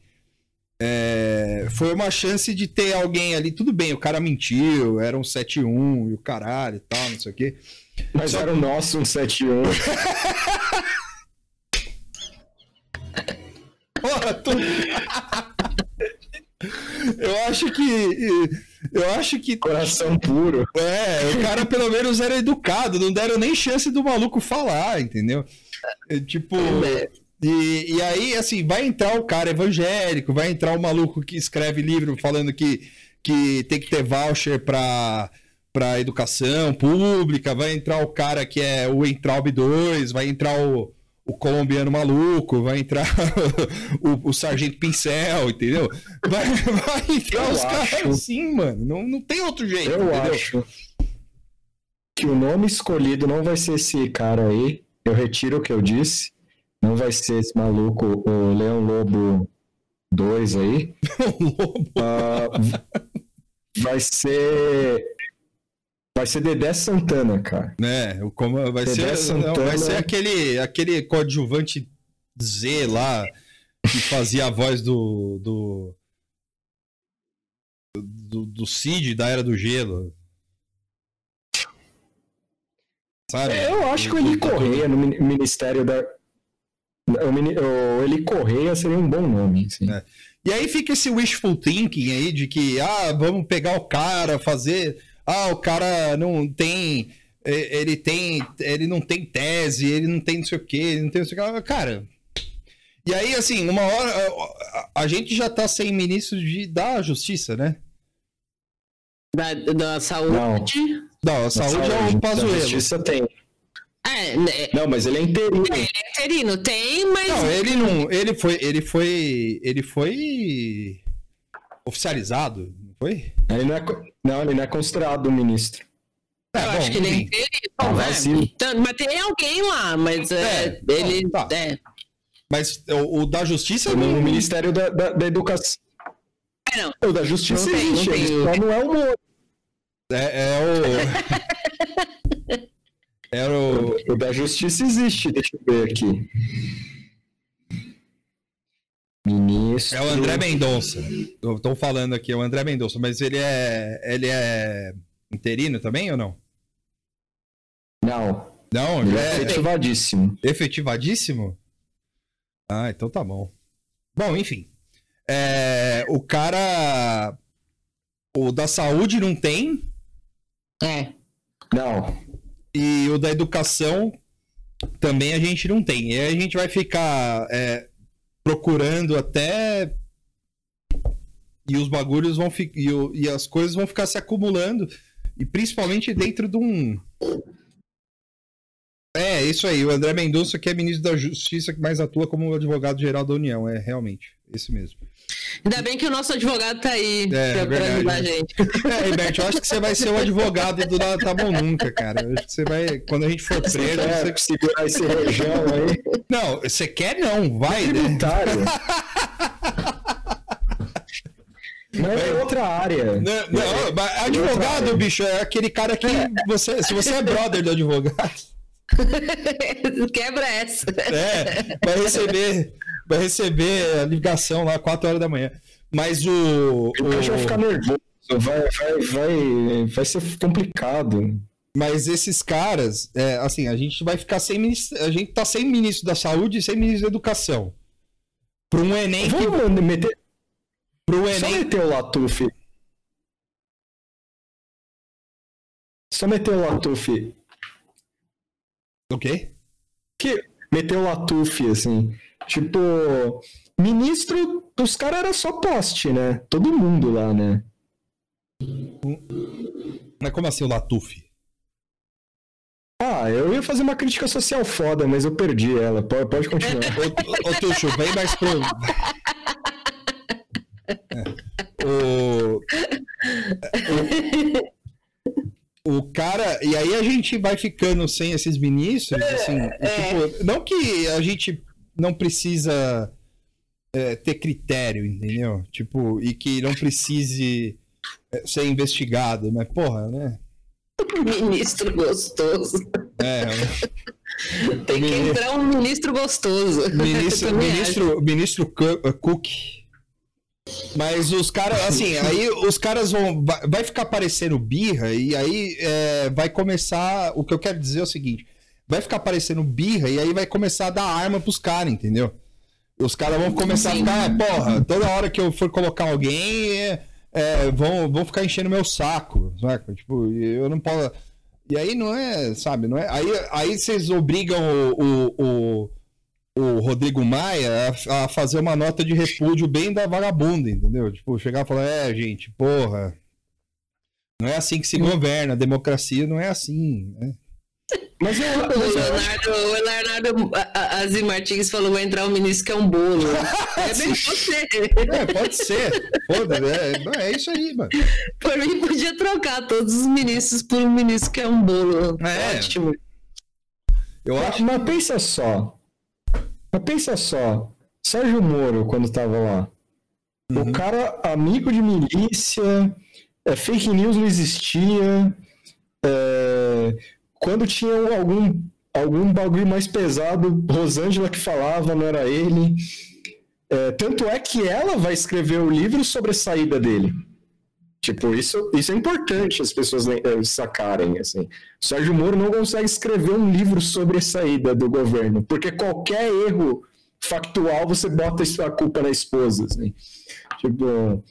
é, foi uma chance de ter alguém ali, tudo bem, o cara mentiu, era um 7-1 e o caralho e tal, não sei o quê. mas era o nosso 171. Porra, tu... Eu acho que. Eu acho que. Coração puro. É, o cara pelo menos era educado, não deram nem chance do maluco falar, entendeu? É, tipo. E, e aí, assim, vai entrar o cara evangélico, vai entrar o maluco que escreve livro falando que, que tem que ter voucher pra, pra educação pública, vai entrar o cara que é o Entraub 2, vai entrar o, o colombiano maluco, vai entrar o, o sargento pincel, entendeu? Vai, vai entrar Eu os caras assim, mano. Não, não tem outro jeito, Eu entendeu? acho que o nome escolhido não vai ser esse cara aí. Eu retiro o que eu disse. Não vai ser esse maluco, o Leão Lobo 2 aí. uh, vai ser. Vai ser Dedé Santana, cara. É, como vai Dedé ser, Santana... não, vai ser aquele, aquele coadjuvante Z lá que fazia a voz do do, do, do Cid da Era do Gelo. Sabe? Eu acho que o Eli Correia no Ministério da. O Eli Correia seria um bom nome. Sim. É. E aí fica esse wishful thinking aí de que, ah, vamos pegar o cara, fazer. Ah, o cara não tem. Ele tem. Ele não tem tese, ele não tem não sei o quê, ele não tem não sei o quê. Cara. E aí, assim, uma hora. A, a gente já tá sem ministro de, da justiça, né? Da, da saúde. Não. Não, a saúde, saúde é o Pazuello. A justiça tem. É, né? Não, mas ele é interino. É, ele é interino, tem, mas. Não, ele não. Ele foi. Ele foi. Ele foi. Oficializado, foi? Ele não, é, não, ele não é considerado ministro. É, eu bom, acho que ele é interino. Ah, né? então, mas tem alguém lá, mas é, é ele. Tá. É. Mas o, o, da justiça. No, Ministério da, da, da Educação. É, não. O da Justiça não existe, tem, não, tem. não é o Moro. É, é o. Era o... o da Justiça existe, deixa eu ver aqui. Ministro. É o André Mendonça. Estou falando aqui, é o André Mendonça, mas ele é. Ele é interino também ou não? Não. Não, ele é, é efetivadíssimo. Efetivadíssimo? Ah, então tá bom. Bom, enfim. É, o cara. O da saúde não tem, é. Não. E o da educação também a gente não tem. E aí a gente vai ficar é, procurando até. E os bagulhos vão ficar. E as coisas vão ficar se acumulando. E principalmente dentro de um. É, isso aí. O André Mendonça, que é ministro da Justiça, que mais atua como advogado-geral da União. É, realmente. Esse mesmo. Ainda bem que o nosso advogado tá aí é, pra, é ajudar a gente. É, Roberto, eu acho que você vai ser o advogado do Nada Tá Bom Nunca, cara. Eu acho que você vai, quando a gente for preso... Você quer você... segurar esse rojão aí? Não, você quer não, vai, é né? Mas é outra área. Não, não é, advogado, bicho, é aquele cara que é. você. Se você é brother do advogado. Quebra essa. É, vai receber vai receber a ligação lá 4 horas da manhã. Mas o. O vai ficar nervoso, vai, vai, vai, vai ser complicado. Mas esses caras, é, assim, a gente vai ficar sem ministro, a gente tá sem ministro da saúde e sem ministro da educação. Para um Enem Vamos que... meter. Pro Enem. Só meter o Latuf. Só meter o Latuf. O quê? Que meteu o Latuf, assim. Tipo, ministro dos caras era só poste, né? Todo mundo lá, né? Mas como assim o Latuf? Ah, eu ia fazer uma crítica social foda, mas eu perdi ela. Pode, pode continuar. ô, ô, Tuxo, vem mais pro. É. O... o... o cara. E aí a gente vai ficando sem esses ministros, assim. É. Tipo, não que a gente não precisa é, ter critério, entendeu? Tipo, e que não precise é, ser investigado, mas porra, né? Ministro gostoso. É. Tem que entrar um ministro gostoso. Ministro, ministro, ministro Cook. Mas os caras, assim, aí os caras vão. Vai ficar parecendo birra, e aí é, vai começar. O que eu quero dizer é o seguinte: vai ficar parecendo birra e aí vai começar a dar arma pros caras, entendeu? Os caras vão começar Sim. a ficar, porra, toda hora que eu for colocar alguém, é, é, vão, vão ficar enchendo meu saco, saca? Tipo, eu não posso. E aí não é, sabe, não é. Aí, aí vocês obrigam o, o, o, o Rodrigo Maia a, a, fazer uma nota de repúdio bem da vagabunda, entendeu? Tipo, chegar e falar, é, gente, porra. Não é assim que se governa, a democracia não é assim, né? Mas eu, o, Leonardo, o Leonardo Azir Martins falou: vai entrar um ministro que é um bolo. é bem você. É, pode ser. Foda, é, é isso aí, mano. Por mim, podia trocar todos os ministros por um ministro que é um bolo. É. Ótimo. Eu acho... Mas pensa só. Mas pensa só. Sérgio Moro, quando tava lá, Uhum. O cara, amigo de milícia, é, fake news não existia. É, quando tinha algum, algum bagulho mais pesado, Rosângela que falava, não era ele. É, tanto é que ela vai escrever o livro sobre a saída dele. Tipo, isso, isso é importante as pessoas eh, sacarem, assim. Sérgio Moro não consegue escrever um livro sobre a saída do governo, porque qualquer erro factual você bota a culpa na esposa, assim. Tipo,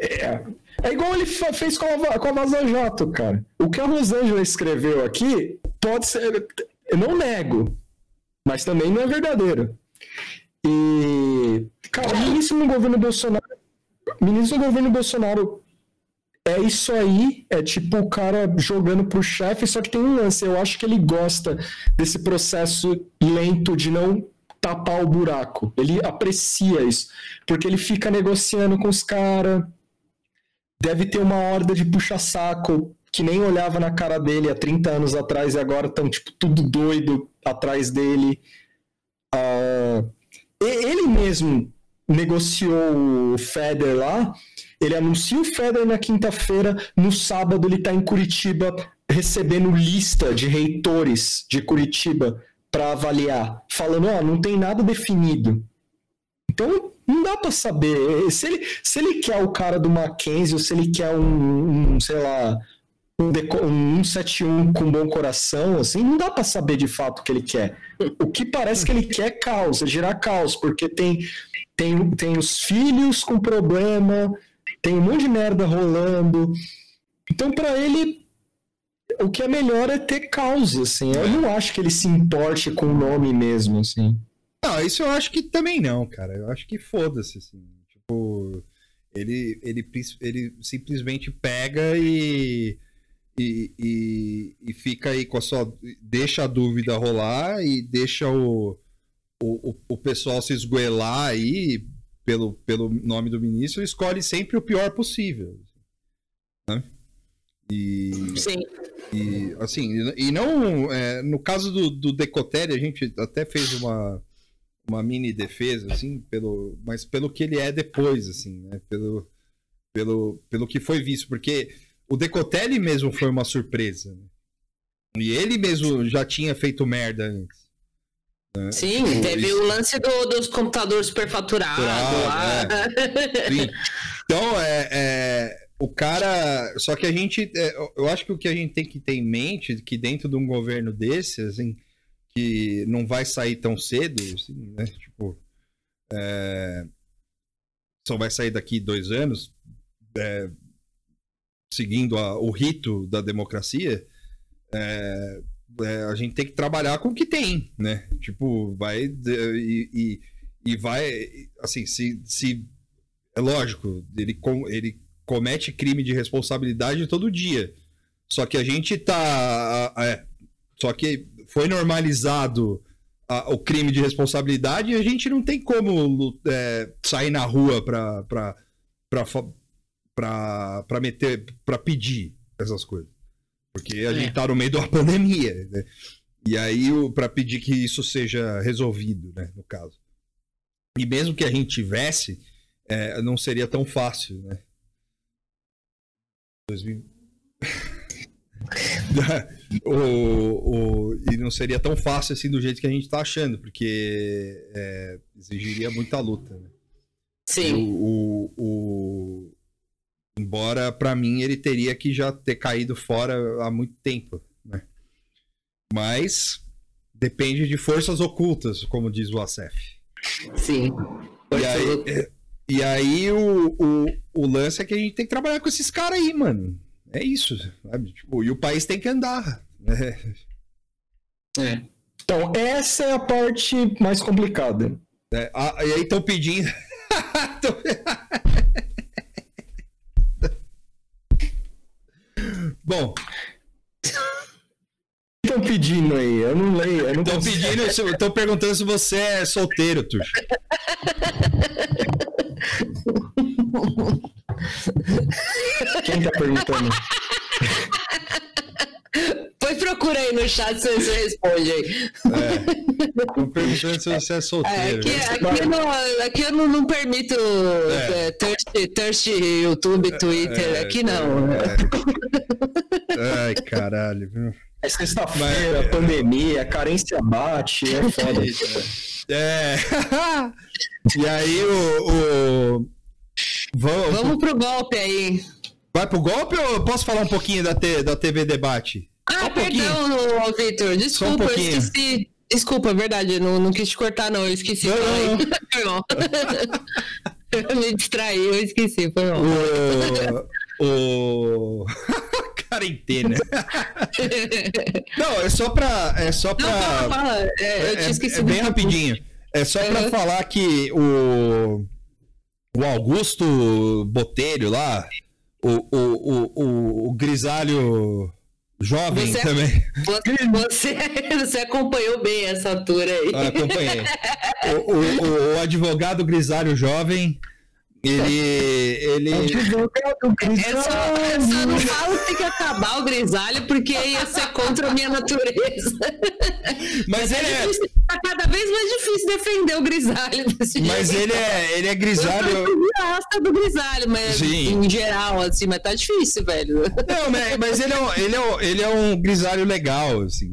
é, é igual ele fez com a, com a Vaza Jato, cara. O que a Rosângela escreveu aqui pode ser, eu não nego, mas também não é verdadeiro. E, cara, o ministro no governo Bolsonaro, ministro do governo Bolsonaro é isso aí, é tipo o cara jogando pro chefe, só que tem um lance, eu acho que ele gosta desse processo lento de não tapar o buraco. Ele aprecia isso, porque ele fica negociando com os caras. Deve ter uma horda de puxa-saco que nem olhava na cara dele há 30 anos atrás e agora estão tipo tudo doido atrás dele. Uh, ele mesmo negociou o Feder lá ele anuncia o Federer na quinta-feira, no sábado ele está em Curitiba recebendo lista de reitores de Curitiba para avaliar, falando, ó, oh, não tem nada definido. Então, não dá para saber. Se ele, se ele quer o cara do Mackenzie ou se ele quer um, um sei lá, um, um 171 com bom coração, assim, não dá para saber de fato o que ele quer. O que parece que ele quer é caos, é gerar caos, porque tem, tem, tem os filhos com problema, tem um monte de merda rolando. Então, para ele, o que é melhor é ter causa, assim. Eu não acho que ele se importe com o nome mesmo, assim. Não, isso eu acho que também não, cara. Eu acho que foda-se, assim. Tipo, ele, ele, ele simplesmente pega e, e, e, e fica aí com a sua. Deixa a dúvida rolar e deixa o, o, o pessoal se esgoelar aí pelo, pelo nome do ministro, escolhe sempre o pior possível. Né? E, Sim. E, assim, e não. É, no caso do, do Decotelli, a gente até fez uma, uma mini defesa, assim, pelo, mas pelo que ele é depois, assim, né? Pelo, pelo, pelo que foi visto, porque o Decotelli mesmo foi uma surpresa. Né? E ele mesmo já tinha feito merda antes. Né? Sim, tipo, teve isso... o lance do, dos computadores superfaturados lá. É. Então, é, é, o cara. Só que a gente. É, eu acho que o que a gente tem que ter em mente é que dentro de um governo desse, assim, que não vai sair tão cedo, assim, né? Tipo. É, só vai sair daqui dois anos, é, seguindo a, o rito da democracia. É, é, a gente tem que trabalhar com o que tem, né? Tipo, vai e, e, e vai, assim, se, se é lógico, ele, com, ele comete crime de responsabilidade todo dia. Só que a gente tá, é, só que foi normalizado a, o crime de responsabilidade e a gente não tem como é, sair na rua para meter, para pedir essas coisas. Porque a é. gente tá no meio de uma pandemia, né? E aí, para pedir que isso seja resolvido, né? No caso. E mesmo que a gente tivesse, é, não seria tão fácil, né? 2000... o, o, e não seria tão fácil assim do jeito que a gente tá achando, porque é, exigiria muita luta. Né? Sim. O, o, Embora, para mim, ele teria que já ter caído fora há muito tempo, né? Mas depende de forças ocultas, como diz o Acef. Sim. E aí, é, e aí o, o, o, lance é que a gente tem que trabalhar com esses caras aí, mano. É isso. Sabe? Tipo, e o país tem que andar. Né? É. Então, essa é a parte mais complicada. É, a, e aí estão pedindo. Bom. Estão pedindo aí, eu não leio. Estão pedindo, estão perguntando se você é solteiro, Tuxo. Quem tá perguntando? Foi procura aí no chat se você responde aí. É. perguntando se você é solteiro. É, aqui, aqui, eu não, aqui eu não, não permito é. é thirst, thirst YouTube, Twitter. É, aqui não. Ai, caralho. É sexta-feira, Mas... pandemia, carência bate, é foda. É. e aí o. o... Vamos, Vamos pro golpe aí. Vai pro golpe ou posso falar um pouquinho da, te, da TV Debate? Ah, um perdão, Vitor. Desculpa, um eu esqueci. Desculpa, é verdade, não, não quis te cortar, não. Eu esqueci. Não, foi mal. me distraí, eu esqueci, foi mal. O. o... Quarentena. não, é só pra. É só pra. Não, fala, fala. É, eu tinha esquecido. É, é bem rapidinho. É só pra uhum. falar que o. O Augusto Botelho lá, o, o, o, o, grisalho Jovem você, também. Você, você acompanhou bem essa tour aí. Ah, acompanhei. O, o, o, advogado grisalho jovem ele. ele... É só, só não falo que tem que acabar o grisalho, porque ia ser contra a minha natureza. Mas ele é. Tá cada vez mais difícil defender o grisalho desse Mas jeito. ele é, ele é grisalho. Eu gosto do grisalho, mas Sim. em geral, assim, mas tá difícil, velho. Não, mas ele é, um, ele, é um, ele é um grisalho legal, assim.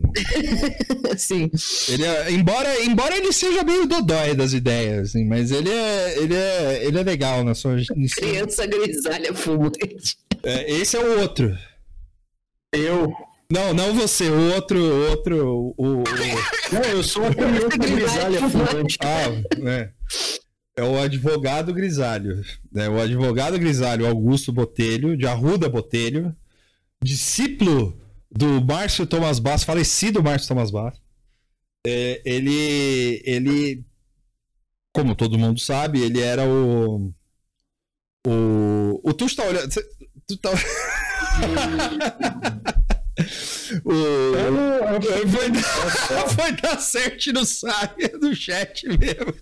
Sim. Ele é, embora, embora ele seja meio dodói das ideias, assim, mas ele é, ele é, ele é legal na sua. Criança grisalha fumante. É, esse é o outro. Eu. Não, não você, o outro, outro, o, o... Não, eu sou a criança grisalha fumante. Ah, é. É o advogado grisalho. É o advogado grisalho Augusto Botelho, de Arruda Botelho, discípulo do Márcio Thomas Bass, falecido Márcio Thomas Bass. É, ele, ele, como todo mundo sabe, ele era o o, o Tuxo tá olhando. Tu tá... o... Foi, dar, foi dar certo no site do chat mesmo.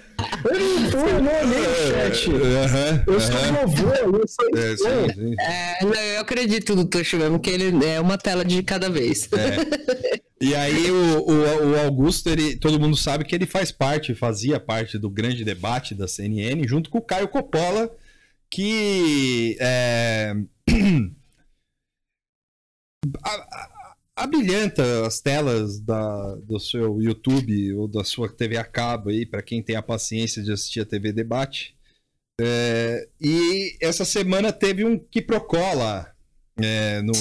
Eu não tô, eu não olhei o chat. Uhum, eu sou avô, eu sou é, sim, sim. É, não, eu acredito no Tuxo mesmo, que ele é uma tela de cada vez. É. E aí o, o, o, Augusto, ele, todo mundo sabe que ele faz parte, fazia parte do grande debate da CNN, junto com o Caio Coppola, que é, abrilhanta as telas da, do seu YouTube ou da sua TV a cabo aí, para quem tem a paciência de assistir a TV Debate. É, e essa semana teve um que procola é, no,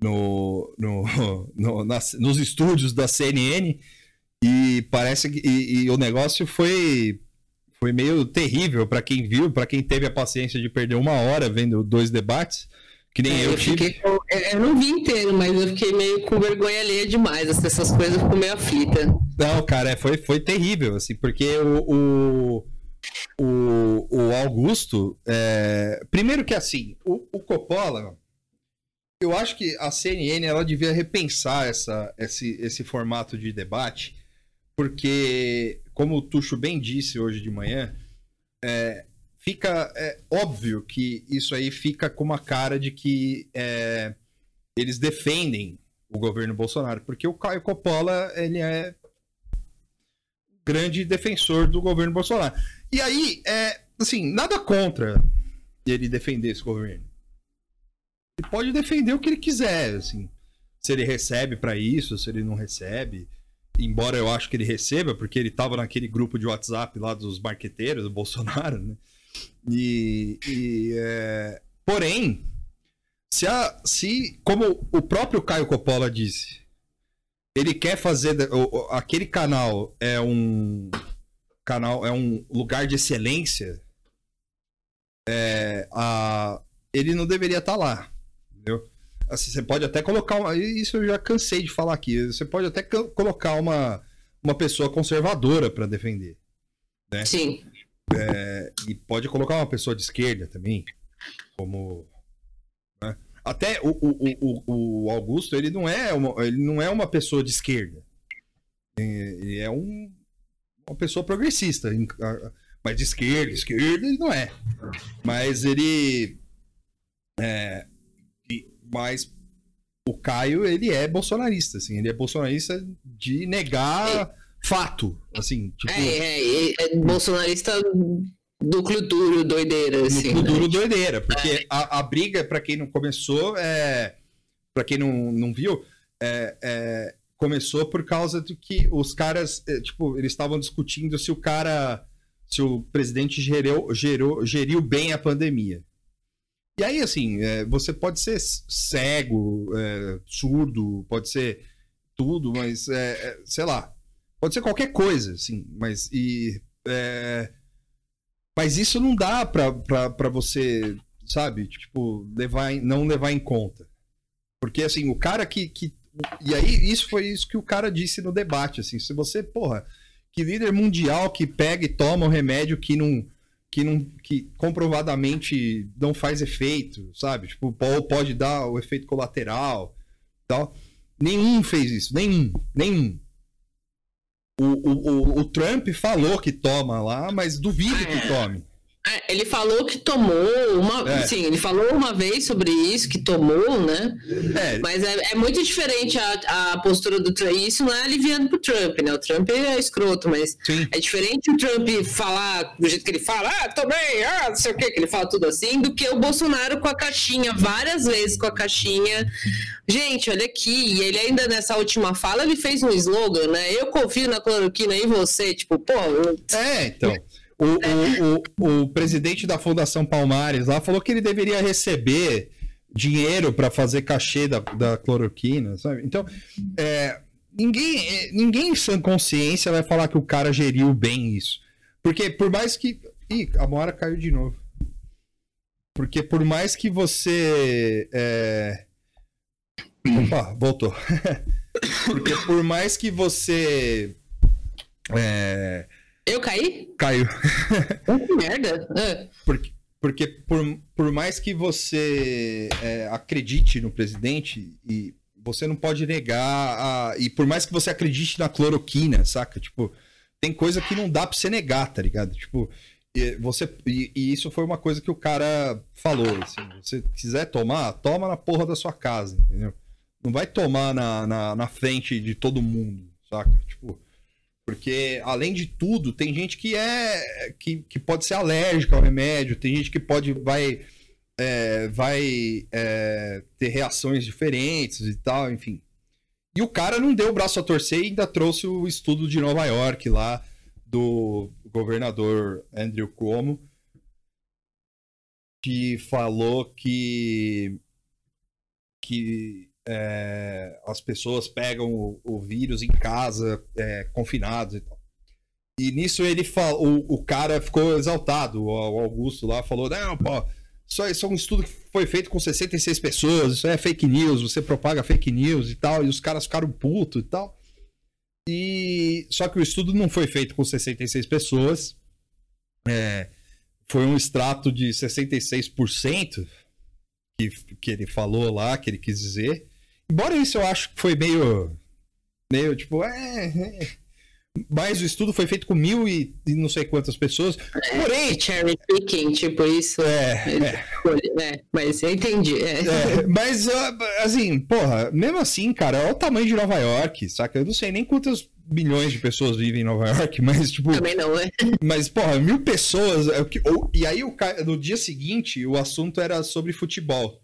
no, no, no nas, nos estúdios da CNN e parece que e, e o negócio foi foi meio terrível para quem viu, para quem teve a paciência de perder uma hora vendo dois debates. Que nem é, eu, eu tive. Fiquei, eu, não vi inteiro, mas eu fiquei meio com vergonha alheia demais. Essas coisas fico meio aflita. Não, cara, é, foi, foi terrível, assim, porque o, o, o, o Augusto. É... Primeiro que assim, o, o Coppola eu acho que a CNN ela devia repensar essa, esse, esse formato de debate, porque, como o Tuxo bem disse hoje de manhã, é, fica é, óbvio que isso aí fica com uma cara de que é, eles defendem o governo Bolsonaro, porque o Caio Coppola ele é grande defensor do governo Bolsonaro. E aí, é, assim, nada contra ele defender esse governo ele pode defender o que ele quiser, assim. Se ele recebe para isso, se ele não recebe. Embora eu acho que ele receba, porque ele tava naquele grupo de WhatsApp lá dos marqueteiros do Bolsonaro, né? E. e é... Porém, se, a, se, como o próprio Caio Coppola disse, ele quer fazer. Aquele canal é um. Canal é um lugar de excelência. É, a, ele não deveria estar tá lá. Entendeu? Assim, você pode até colocar uma. Isso eu já cansei de falar aqui. Você pode até colocar uma, uma pessoa conservadora para defender. Né? Sim. É, e pode colocar uma pessoa de esquerda também. Como. Né? Até o, o, o, o, Augusto, ele não, é uma, ele não é uma pessoa de esquerda. Ele é um, uma pessoa progressista. Mas de esquerda, esquerda ele não é. Mas ele. É, mas o Caio, ele é bolsonarista, assim, ele é bolsonarista de negar é. fato, assim, tipo... É, é, é bolsonarista Núcleo duro, doideira, assim. Núcleo né? duro, doideira. Porque é. a, a briga, para quem não começou, é. Pra quem não, não viu, é, é, começou por causa de que os caras, é, tipo, eles estavam discutindo se o cara. Se o presidente gerou, gerou, geriu bem a pandemia. E aí, assim, é, você pode ser cego, é, surdo, pode ser tudo, mas, é, sei lá, pode ser qualquer coisa, assim, mas. E, mas isso não dá pra você, sabe, tipo, levar, não levar em conta. Porque, assim, o cara que, que. E aí, isso foi isso que o cara disse no debate, assim. Se você, porra, que líder mundial que pega e toma um remédio que não. Que, não, que comprovadamente não faz efeito, sabe? Tipo, pode dar o efeito colateral tal. Nenhum fez isso, nenhum, nenhum. O, o, o, Trump falou que toma lá, mas duvido que é. tome. É, ele falou que tomou uma. É. Sim, ele falou uma vez sobre isso, que tomou, né? É. Mas é, é, muito diferente a, a postura do Trump. E isso não é aliviando pro Trump, né? O Trump é escroto, mas Sim. é diferente o Trump falar do jeito que ele fala, ah, tomei, ah, não sei o que, que ele fala tudo assim, do que o Bolsonaro com a caixinha, várias vezes com a caixinha. Gente, olha aqui, e ele ainda nessa última fala, ele fez um slogan, né? Eu confio na cloroquina em você, tipo, pô. É, então. O, o, o, o, presidente da Fundação Palmares lá falou que ele deveria receber dinheiro para fazer cachê da, da cloroquina, sabe? Então, é, ninguém, é, ninguém em sã consciência vai falar que o cara geriu bem isso. Porque por mais que. Ih, a Moara caiu de novo. Porque por mais que você. É... Opa, voltou. Porque por mais que você. É eu caí? Caiu. que merda. É. Porque, porque por, por mais que você é, acredite no presidente, e você não pode negar. A, e por mais que você acredite na cloroquina, saca? Tipo, tem coisa que não dá pra você negar, tá ligado? Tipo, e, você, e, e isso foi uma coisa que o cara falou. Assim, você quiser tomar, toma na porra da sua casa, entendeu? Não vai tomar na, na, na frente de todo mundo, saca? Tipo. Porque, além de tudo, tem gente que é. que, que pode ser alérgica ao remédio, tem gente que pode. vai. É, vai é, ter reações diferentes e tal, enfim. E o cara não deu o braço a torcer e ainda trouxe o estudo de Nova York lá do governador Andrew Cuomo, que falou que que é, as pessoas pegam o, o vírus em casa, é, confinados e tal. E nisso ele falou, o, cara ficou exaltado, o, Augusto lá falou: não, pô, isso, isso é um estudo que foi feito com 66 pessoas, isso é fake news, você propaga fake news e tal, e os caras ficaram putos e tal. E só que o estudo não foi feito com 66 pessoas. É, foi um extrato de 66% que, que ele falou lá, que ele quis dizer. Embora isso eu acho que foi meio. meio tipo, é. é. Mas o estudo foi feito com mil e, e não sei quantas pessoas. Porém. É, cherry picking, tipo isso. É. é. é mas eu entendi. É. é. mas, assim, porra, mesmo assim, cara, olha o tamanho de Nova York, saca? Eu não sei nem quantos milhões de pessoas vivem em Nova York, mas, tipo. Também não, é. Mas, porra, mil pessoas. É ou, e aí, no dia seguinte, o assunto era sobre futebol.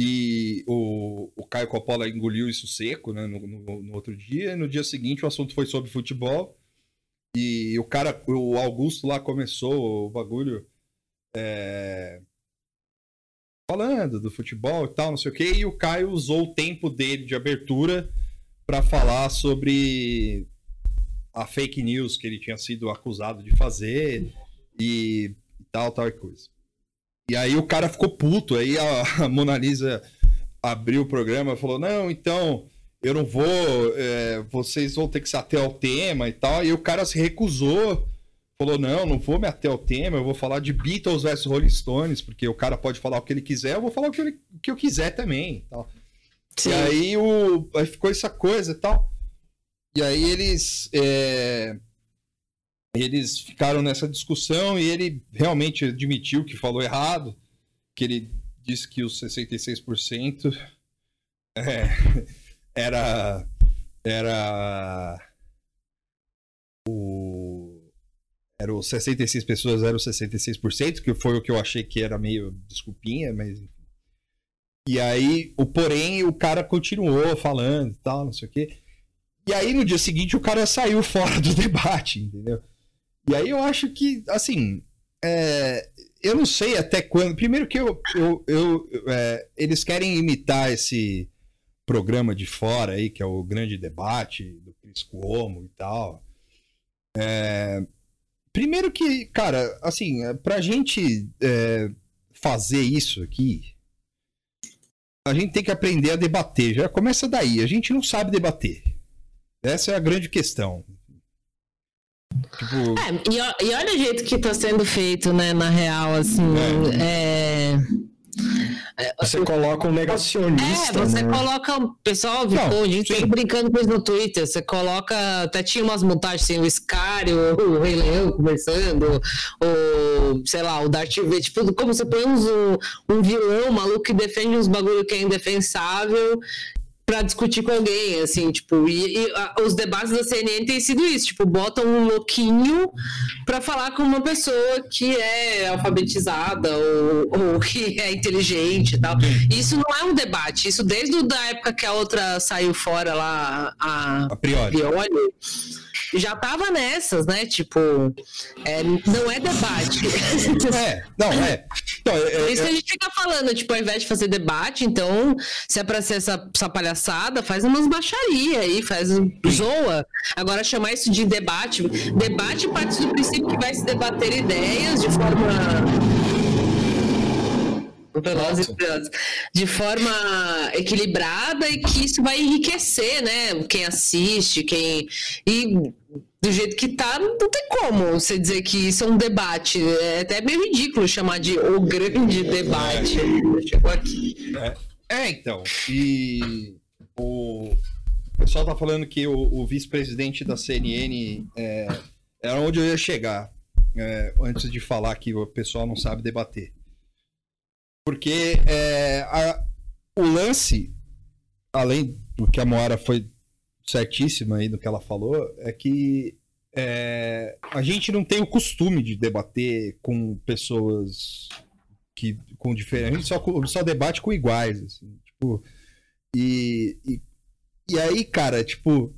E o, o Caio Coppola engoliu isso seco né, no, no, no, outro dia. E no dia seguinte o assunto foi sobre futebol. E o cara, o Augusto lá começou o bagulho é, falando do futebol e tal, não sei o que. E o Caio usou o tempo dele de abertura para falar sobre a fake news que ele tinha sido acusado de fazer e tal, tal coisa. E aí o cara ficou puto. Aí a, Mona Lisa abriu o programa e falou: Não, então eu não vou, é, vocês vão ter que se ater ao tema e tal. E o cara se recusou, falou: Não, não vou me ater ao tema, eu vou falar de Beatles versus Rolling Stones, porque o cara pode falar o que ele quiser, eu vou falar o que, ele, o que eu quiser também e tal. Sim. E aí, o, aí ficou essa coisa e tal. E aí eles. É, eles ficaram nessa discussão e ele realmente admitiu que falou errado, que ele disse que os 66% É, era. Era. O. Era o 66 pessoas, era o 66%, que foi o que eu achei que era meio desculpinha, mas. E aí, o porém, o cara continuou falando e tal, não sei o quê. E aí, no dia seguinte, o cara saiu fora do debate, entendeu? E aí eu acho que, assim, é, eu não sei até quando. Primeiro que eu, eu, eu é, eles querem imitar esse programa de fora aí, que é o grande debate do Cris Cuomo e tal. É, primeiro que, cara, assim, pra gente é, fazer isso aqui, a gente tem que aprender a debater. Já começa daí. A gente não sabe debater. Essa é a grande questão. Tipo... É, e, e, olha o jeito que está sendo feito, né, na real, assim. É. É... Você coloca um negacionista. É, você né? coloca. O pessoal, gente sim. brincando com isso no Twitter. Você coloca. Até tinha umas montagens assim, o Scary, o, Rei Leão conversando, o, sei lá, o Darth Vader. Tipo, como você põe um, um vilão maluco que defende uns bagulho que é indefensável para discutir com alguém, assim, tipo, e, e a, os debates da CNN têm sido isso, tipo, botam um louquinho para falar com uma pessoa que é alfabetizada ou, ou que é inteligente e tal. Isso não é um debate, isso desde a época que a outra saiu fora lá, a, a priori. Priori já tava nessas, né? Tipo, é, não é debate. É, não, é. Então, é, Por isso é, que a gente fica falando, tipo, ao invés de fazer debate, então, se é pra ser essa, essa palhaçada, faz umas baixaria aí, faz zoa. Agora, chamar isso de debate, debate parte do princípio que vai se debater ideias de forma Velozes de forma equilibrada e que isso vai enriquecer, né? Quem assiste, quem. E do jeito que tá, não tem como você dizer que isso é um debate. É até meio ridículo chamar de o grande debate. É. Chegou aqui. É, é, então. E o pessoal tá falando que o, o vice-presidente da CNN é, era onde eu ia chegar. É, antes de falar que o pessoal não sabe debater. Porque é, a, o lance, além do que a Moara foi certíssima aí no que ela falou, é que é, a gente não tem o costume de debater com pessoas que com diferentes. A gente só, só debate com iguais, assim, tipo. E, e, e aí, cara, tipo,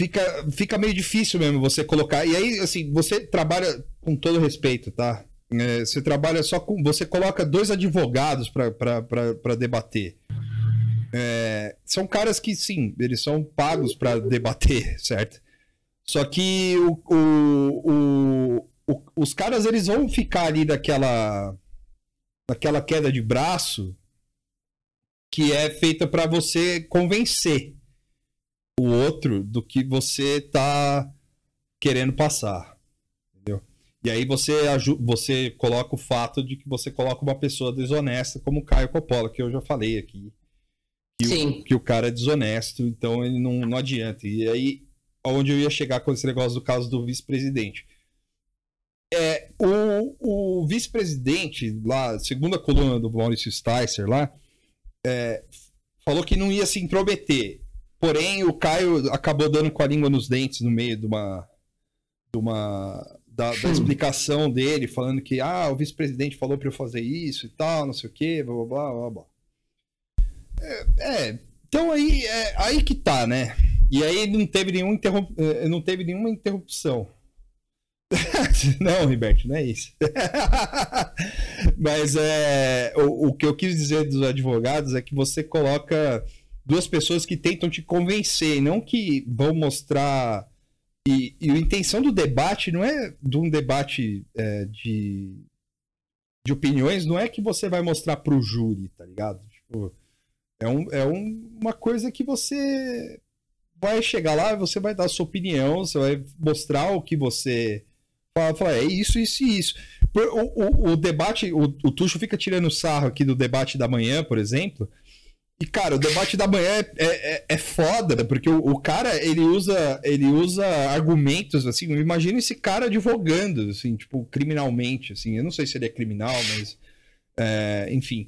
fica, fica meio difícil mesmo você colocar. E aí, assim, você trabalha com todo respeito, tá? É, você trabalha só com. Você coloca dois advogados para debater. É, são caras que, sim, eles são pagos para debater, certo? Só que o, o, o, os caras eles vão ficar ali daquela, daquela queda de braço que é feita para você convencer o outro do que você tá querendo passar. E aí você, você coloca o fato de que você coloca uma pessoa desonesta, como o Caio Coppola, que eu já falei aqui. Que, O, que o cara é desonesto, então ele não, não adianta. E aí, onde eu ia chegar com esse negócio do caso do vice-presidente. É, o, o vice-presidente, lá, segunda coluna do Maurício Sticer lá, é, falou que não ia se intrometer. Porém, o Caio acabou dando com a língua nos dentes no meio de uma, de uma da, da explicação dele, falando que ah, o vice-presidente falou para eu fazer isso e tal, não sei o que, blá blá blá blá. É, é, então aí, é, aí que tá, né? E aí não teve, nenhum. É, não teve nenhuma interrupção. não, Riberto, não é isso. Mas é, o, o que eu quis dizer dos advogados é que você coloca duas pessoas que tentam te convencer, não que vão mostrar e, e a intenção do debate não é de um debate é, de, de opiniões, não é que você vai mostrar pro júri, tá ligado? Tipo, é, um, é um, uma coisa que você vai chegar lá, você vai dar sua opinião, você vai mostrar o que você fala, fala é isso, isso e isso. O, o, o debate, o, o Tuxo fica tirando sarro aqui do debate da manhã, por exemplo, e, cara, o debate da manhã é, é, é foda, porque o, o, cara, ele usa, ele usa argumentos, assim, imagina esse cara advogando, assim, tipo, criminalmente, assim, eu não sei se ele é criminal, mas, é, enfim,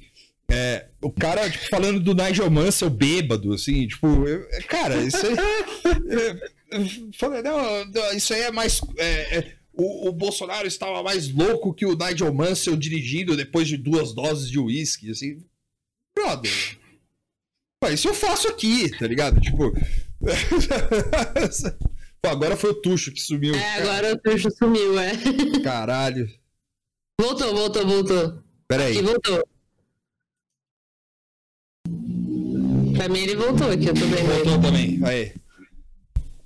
É, o cara, tipo, falando do Nigel Mansell bêbado, assim, tipo, eu, cara, isso aí. falei, não, não, isso aí é mais. É, é, o, o, Bolsonaro estava mais louco que o Nigel Mansell dirigindo depois de duas doses de uísque, assim. Brother. Isso eu faço aqui, tá ligado? Tipo. Pô, agora foi o Tuxo que sumiu. É, agora o Tuxo sumiu, é. Caralho. Voltou, voltou, voltou. Peraí. Aqui voltou. Pra mim ele voltou aqui, eu tô vendo. Voltou também, aí.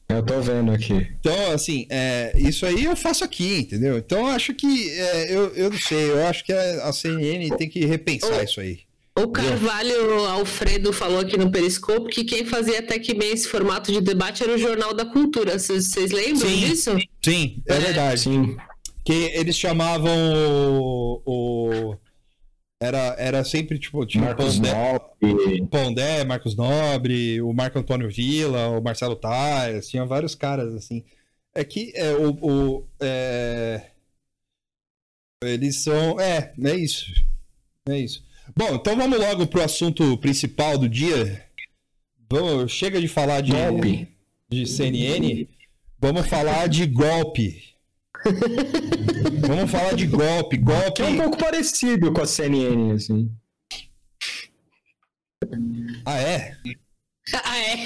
Eu tô vendo aqui. Então, assim, é, isso aí eu faço aqui, entendeu? Então, eu acho que, é, eu, eu não sei, eu acho que a, CNN tem que repensar isso aí. O Carvalho Alfredo falou aqui no Periscope que quem fazia até que bem esse formato de debate era o Jornal da Cultura. Vocês lembram sim, disso? Sim, é, é verdade. Sim. Que eles chamavam o, o era, era sempre, tipo, tinha Marcos Nobre. Pondé, Marcos Nobre, o Marco Antônio Villa, o Marcelo Tais, tinha vários caras, assim. É que é, o, o é... eles são. É, é isso. É isso. Bom, então vamos logo pro assunto principal do dia. Vamos, chega de falar de, golpe. de CNN. Vamos falar de golpe. Vamos falar de golpe, golpe. Que é um pouco parecido com a CNN, assim. Ah, é? Ah, é?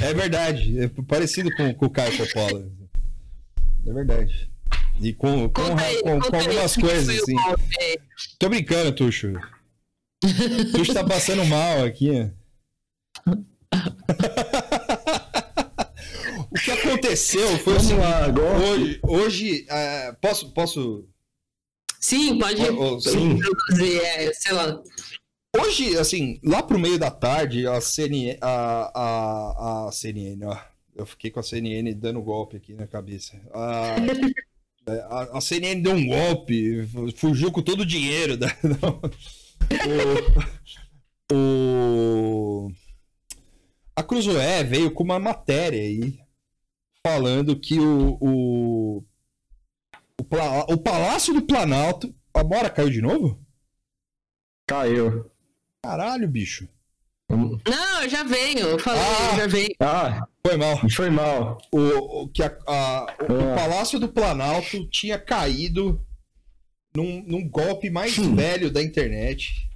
é verdade. É parecido com, com o Caio Coppola. É verdade. E com, com, aí, com, com algumas coisas, assim. Tô brincando, Tuxo. Tuxo tá passando mal aqui. o que aconteceu foi assim, lá, agora. hoje, hoje uh, posso, posso. Sim, pode oh, sim. é, sei lá. Hoje, assim, lá pro meio da tarde, a CNN, a, a, a CNN, ó, eu fiquei com a CNN dando golpe aqui na cabeça. A, a, a CNN deu um golpe, fugiu com todo o dinheiro da, o, o a Cruzoé veio com uma matéria aí falando que o, o, o, o Palácio do Planalto. A Bora caiu de novo? Caiu. Caralho, bicho. Não, eu já venho. Falei, ah, já venho. Ah, foi mal. Foi mal. O, o, que a, a o, o, ah. Palácio do Planalto tinha caído num, num golpe mais hum. velho da internet.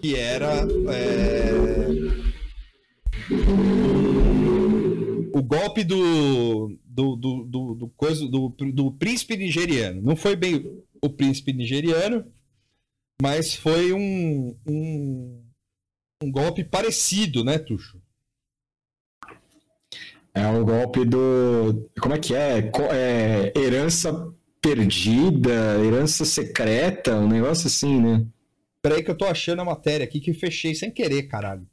Que era. É o golpe do do, do, do, do, coisa, do, do príncipe nigeriano. Não foi bem o príncipe nigeriano, mas foi um, um, um golpe parecido, né, Tuxo? É um golpe do. Como é que é? é? Herança perdida, herança secreta, um negócio assim, né? Peraí que eu tô achando a matéria aqui que fechei sem querer, caralho.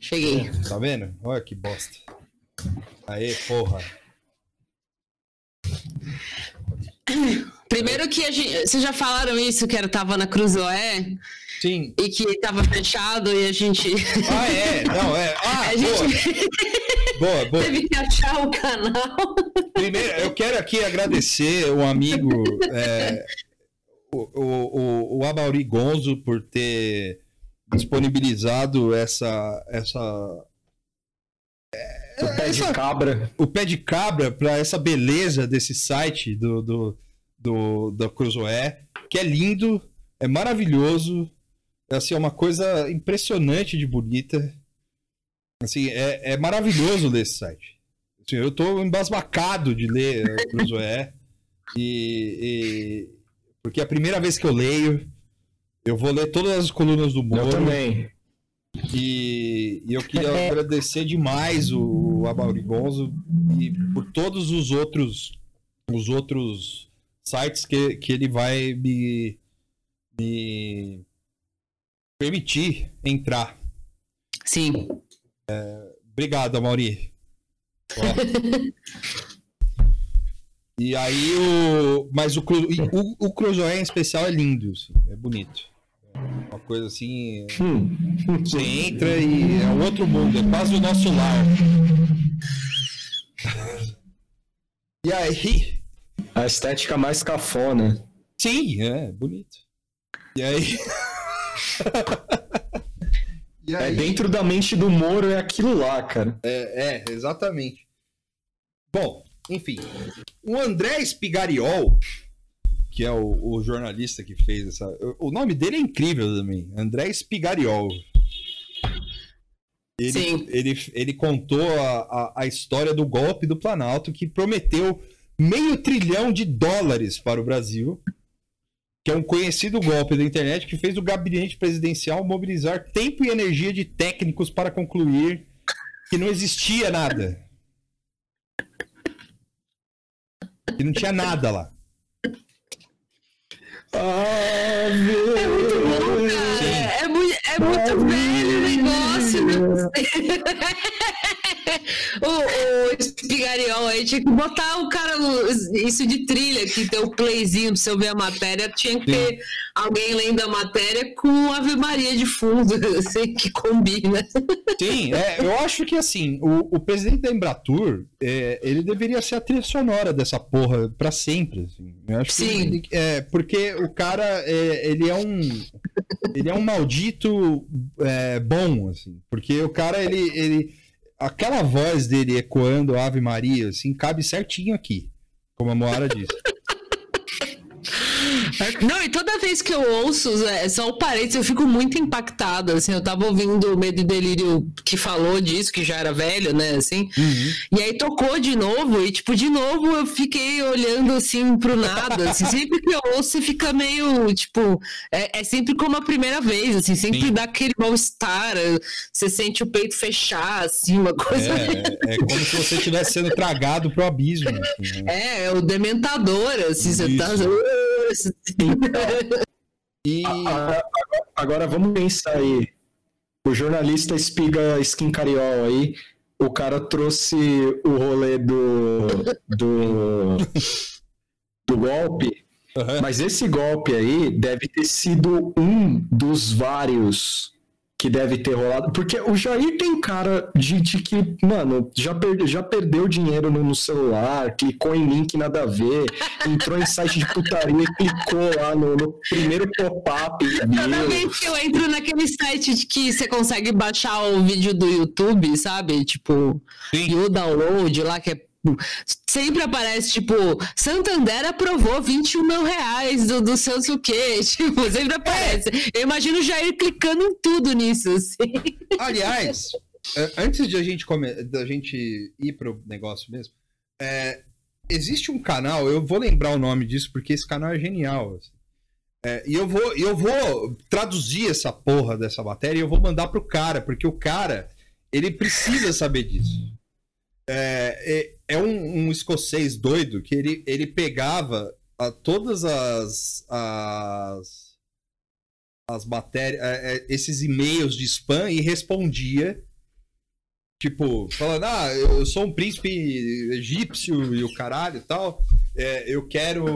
Cheguei. Tá vendo? Olha que bosta. Aê, porra. Primeiro que a gente. Vocês já falaram isso, que era tava na Cruzoé? Sim. E que tava fechado e a gente. Ah, é? Não, é. Ah, a gente. Boa, boa. Teve que achar o canal. Primeiro, eu quero aqui agradecer o amigo, é, o, o, o, o Amauri Gonzo, por ter disponibilizado essa essa o pé essa, de cabra. o pé de cabra para essa beleza desse site do do do, do Cruzoé que é lindo é maravilhoso é assim é uma coisa impressionante de bonita. Assim é, é maravilhoso ler esse site. Assim, eu estou embasbacado de ler o Cruzoé. E, e porque é a primeira vez que eu leio eu vou ler todas as colunas do Moro. Eu também. E, e eu queria é. agradecer demais o Amaury Gonzo e por todos os outros os outros sites que, que ele vai me, me permitir entrar. Sim. É, obrigado, Amaury. e aí o. Mas o, o, o Cruzoé em especial é lindo, assim, é bonito. Uma coisa assim. Hum. Você entra e é um outro mundo, é quase o nosso lar. E aí. A estética mais cafona. Sim, é, bonito. E aí. e é aí... É dentro da mente do Moro, é aquilo lá, cara. É, é exatamente. Bom, enfim. O André Spigariol, que é o, o, jornalista que fez essa. O nome dele é incrível também. André Spigariol. Ele, Sim. ele, ele contou a, a, a história do golpe do Planalto que prometeu meio trilhão de dólares para o Brasil, que é um conhecido golpe da internet que fez o gabinete presidencial mobilizar tempo e energia de técnicos para concluir que não existia nada. Que não tinha nada lá. Ah, meu é muito bom, cara. É, é, muito, é muito velho o negócio. Né? o, o Espigariol aí tinha que botar o cara, isso de trilha, que tem o playzinho pra você ver a matéria, tinha que ter alguém lendo a matéria com Ave Maria de fundo, assim, que combina. Sim, é, eu acho que assim, o, o presidente da Embratur, é, ele deveria ser a trilha sonora dessa porra pra sempre. Assim. Eu acho Sim. Ele, é, porque o cara, é, ele é um. Ele é um maldito é, bom, assim. Porque o cara, ele, ele aquela voz dele ecoando Ave Maria, assim, cabe certinho aqui, como a Moara disse. Não, e toda vez que eu ouço, é, só o parênteses, eu fico muito impactada, assim, eu tava ouvindo o Medo e Delírio que falou disso, que já era velho, né, assim, uhum. e aí tocou de novo, e tipo, de novo eu fiquei olhando, assim, pro nada, assim, sempre que eu ouço, você fica meio, tipo, é, é sempre como a primeira vez, assim, sempre Sim. dá aquele mal-estar, você sente o peito fechar, assim, uma coisa... É, é como se você estivesse sendo tragado pro abismo. Assim, né? É, é o dementador, assim, Isso. você tá e agora, agora, vamos pensar aí. O jornalista espiga Skin Cariol aí, o cara trouxe o rolê do do, do golpe, uhum. mas esse golpe aí deve ter sido um dos vários que deve ter rolado. Porque o Jair tem cara de, de que, mano, já, perde, já perdeu dinheiro no, no, celular, clicou em link nada a ver, entrou em site de putaria e clicou lá no, no primeiro pop-up. Toda vez que eu entro naquele site de que você consegue baixar o vídeo do YouTube, sabe? Tipo, Sim. o download lá, que é sempre aparece, tipo, Santander aprovou 21 mil reais do, do seu o quê? Tipo, sempre aparece. Eu imagino o Jair clicando em tudo nisso, assim. Aliás, é, antes de a gente, come... da gente ir pro negócio mesmo, é... existe um canal, eu vou lembrar o nome disso porque esse canal é genial. Assim. É, e eu vou, eu vou traduzir essa porra dessa matéria e eu vou mandar pro cara, porque o cara, ele precisa saber disso. É, é, um, um, escocês doido que ele, ele pegava a, todas as, as, as matérias, é, é, esses e-mails de spam e respondia. Tipo, falando, ah, eu sou um príncipe egípcio e o caralho e tal. É, eu quero.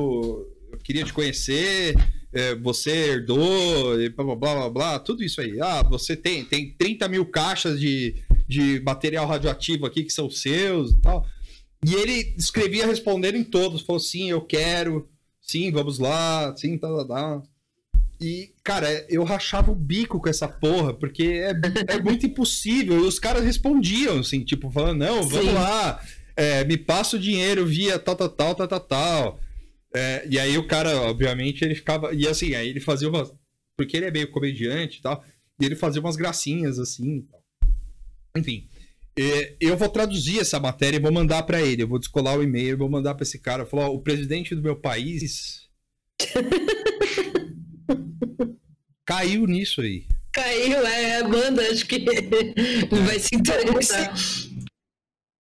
Eu queria te conhecer. É, você herdou, e blá, blá blá blá blá, tudo isso aí. Ah, você tem, tem 30 mil caixas de, de material radioativo aqui que são seus e tal. E ele escrevia respondendo em todos, falou sim, eu quero, sim, vamos lá, sim, tá, tá, tá. E, cara, eu rachava o bico com essa porra, porque é, é muito impossível. E os caras respondiam, assim, tipo, falando, não, vamos sim. lá, é, me passa o dinheiro via tal, tal, tal, tal, tal, tal. É, e aí o cara, obviamente, ele ficava. E assim, aí ele fazia uma. Porque ele é meio comediante e tal. E ele fazia umas gracinhas assim. Enfim. Eu vou traduzir essa matéria e vou mandar para ele. Eu vou descolar o e-mail e vou mandar para esse cara. Falar: o presidente do meu país. caiu nisso aí. Caiu, é, a banda, acho que não vai se interessar.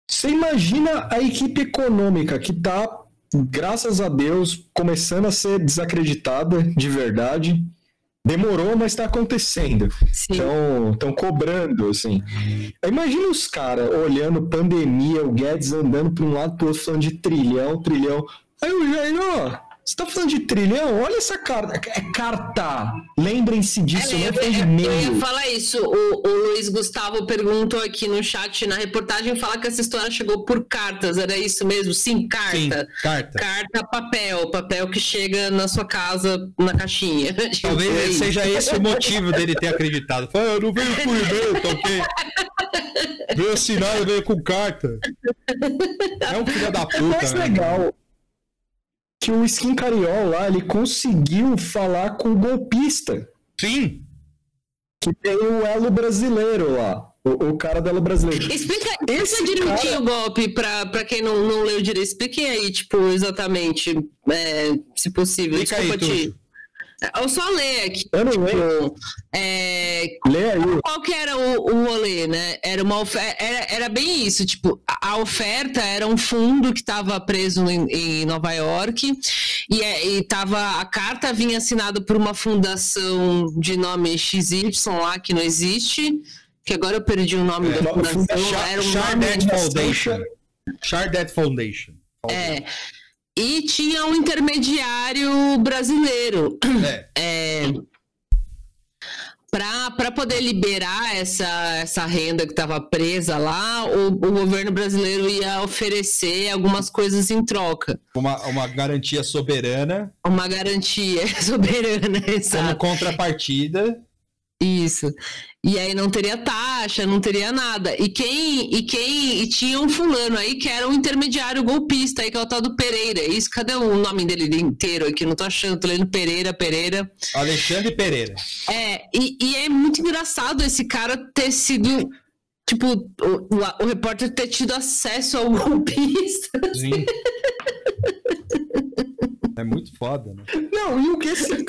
Você imagina a equipe econômica que tá graças a Deus, começando a ser desacreditada de verdade. Demorou, mas está acontecendo. Estão cobrando, assim. Imagina os caras olhando pandemia, o Guedes andando para um lado para outro falando de trilhão, trilhão. Aí o Jair, ó, Você tá falando de trilhão? Olha essa carta. É carta. Lembrem-se disso, é, não foi de e-mail. Eu ia falar isso. O, o, Luiz Gustavo perguntou aqui no chat, na reportagem, fala que essa história chegou por cartas. Era isso mesmo? Sim, carta. Sim, carta. Carta, papel. Papel que chega na sua casa, na caixinha. Talvez seja esse o motivo dele ter acreditado. Fala, eu não veio por e-mail, tá ok? Veio assinado, veio com carta. É um filho da puta. Mais né? legal que o Skin Cariol lá, ele conseguiu falar com o golpista. Sim. Que tem o elo brasileiro lá. O, o cara do elo brasileiro. Explica, explica direitinho cara... o golpe pra, pra quem não, não leu direito. Explique aí, tipo, exatamente, é, se possível. Explica Desculpa aí, te... Eu só ler aqui. Eu não tipo, é, Lê aí. Qual que era o, o rolê, né? Era, uma oferta, era, era bem isso, tipo, a, oferta era um fundo que estava preso em, em, Nova York e, é, e tava, a carta vinha assinada por uma fundação de nome XY lá, que não existe, que agora eu perdi o nome é, da fundação. Era um Chardet Foundation. Chardet Foundation. É. E tinha um intermediário brasileiro. É. é para poder liberar essa, essa renda que estava presa lá, o, o, governo brasileiro ia oferecer algumas coisas em troca. Uma, uma garantia soberana. Uma garantia soberana, exato. Como contrapartida. Isso. E aí não teria taxa, não teria nada. E quem e quem e tinha um fulano aí que era um intermediário golpista aí que é o tal do Pereira. Isso, cadê o nome dele inteiro aqui? Não tô achando, tô lendo Pereira, Pereira. Alexandre Pereira. É, e, e é muito engraçado esse cara ter sido tipo, o, o, o repórter ter tido acesso ao golpista. Sim. É muito foda, né? Não, e o que esse,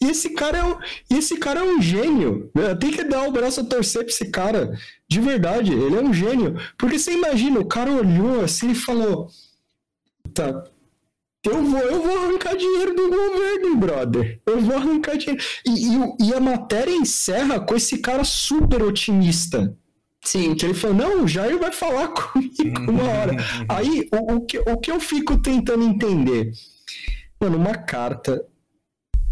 e esse cara é um, e esse cara é um gênio. Tem que dar o braço a torcer pra esse cara. De verdade, ele é um gênio. Porque você imagina, o cara olhou assim e falou: Tá, eu vou, eu vou arrancar dinheiro do governo, brother. Eu vou arrancar dinheiro. E, e, e a matéria encerra com esse cara super otimista. Sim. Que ele falou, não, o Jair vai falar comigo uma hora. Aí, o, o, que, o que eu fico tentando entender? Mano, uma carta.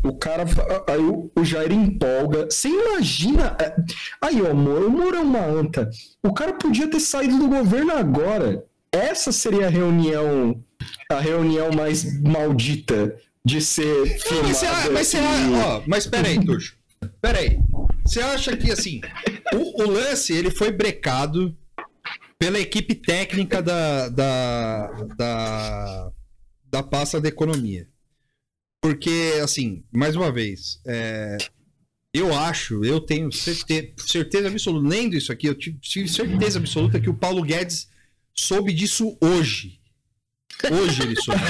O cara. Aí o, o Jair empolga. Você imagina. É, aí, ó, amor, o Moro é uma anta. O cara podia ter saído do governo agora. Essa seria a reunião. A reunião mais maldita de ser. Não, mas, você, mas, você, ó, mas peraí, Tuxo. Peraí. Você acha que assim. O, o lance ele foi brecado pela equipe técnica da, da, da, da pasta da economia. Porque, assim, mais uma vez, é, eu acho, eu tenho certeza, certeza absoluta, lendo isso aqui, eu tive certeza absoluta que o Paulo Guedes soube disso hoje. Hoje ele soube.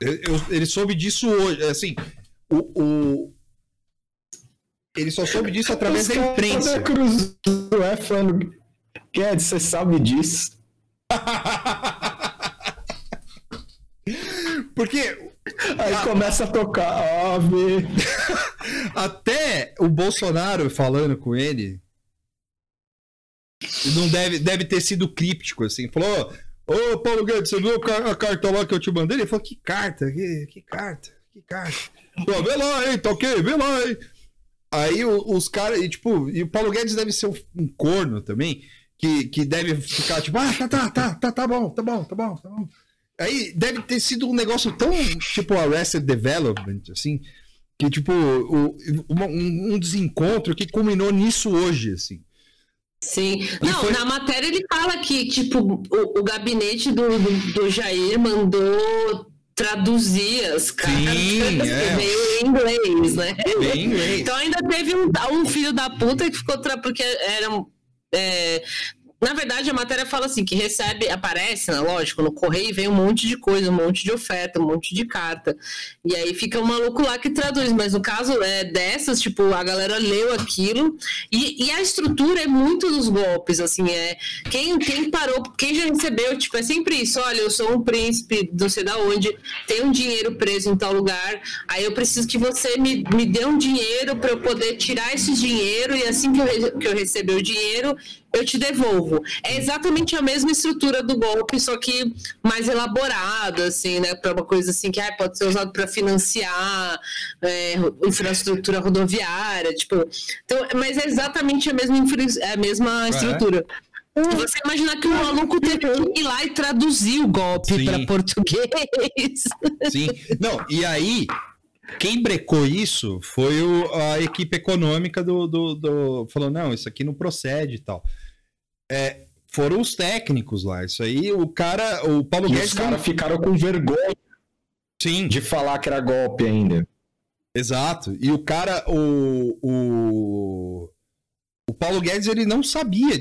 ele soube disso hoje. Assim, o, o, ele só soube disso através da imprensa. Cruz é falando, Guedes, você sabe disso. Porque Aí começa a tocar ave. Até o Bolsonaro falando com ele. Não deve, deve ter sido críptico, assim. Falou: Ô Paulo Guedes, você viu a carta lá que eu te mandei? Ele falou: Que carta? Que, que carta? Que carta? Pô, vê lá, hein? Tá ok? Vê lá, hein? Aí os caras, e tipo, e o Paulo Guedes deve ser um corno também, que, que deve ficar tipo, ah, tá, tá, tá, tá, tá bom, tá bom, tá bom, tá bom. Aí deve ter sido um negócio tão tipo Arrested Development, assim, que tipo, o, um, um desencontro que culminou nisso hoje, assim. Sim. E Não, foi... na matéria ele fala que, tipo, o, o gabinete do, do, do, Jair mandou traduzir as cartas Sim, é. meio em inglês, né? Bem inglês. Então ainda teve um, um filho da puta que ficou... Tra... Porque eram... É, na verdade, a matéria fala assim, que recebe, aparece, né, lógico, no correio vem um monte de coisa, um monte de oferta, um monte de carta. E aí fica um maluco lá que traduz. Mas no caso é dessas, tipo, a galera leu aquilo e, e a estrutura é muito dos golpes, assim, é quem, quem parou, quem já recebeu, tipo, é sempre isso, olha, eu sou um príncipe, não sei da onde, tem um dinheiro preso em tal lugar, aí eu preciso que você me, me dê um dinheiro para eu poder tirar esse dinheiro e assim que eu, que eu receber o dinheiro, eu te devolvo. É exatamente a mesma estrutura do golpe, só que mais elaborado, assim, né? Para uma coisa assim que ah, pode ser usado para financiar é, infraestrutura rodoviária, tipo. Então, mas é exatamente a mesma, a mesma estrutura. Você imagina que o maluco teve que ir lá e traduzir o golpe para português. Sim. Não, e aí, quem brecou isso foi o, a equipe econômica do, do, do, Falou, não, isso aqui não procede e tal. É, foram os técnicos lá. Isso aí, o cara. O Paulo e Guedes. Os caras ficaram com vergonha Sim. de falar que era golpe ainda. Exato. E o cara, o, o, o Paulo Guedes ele não sabia.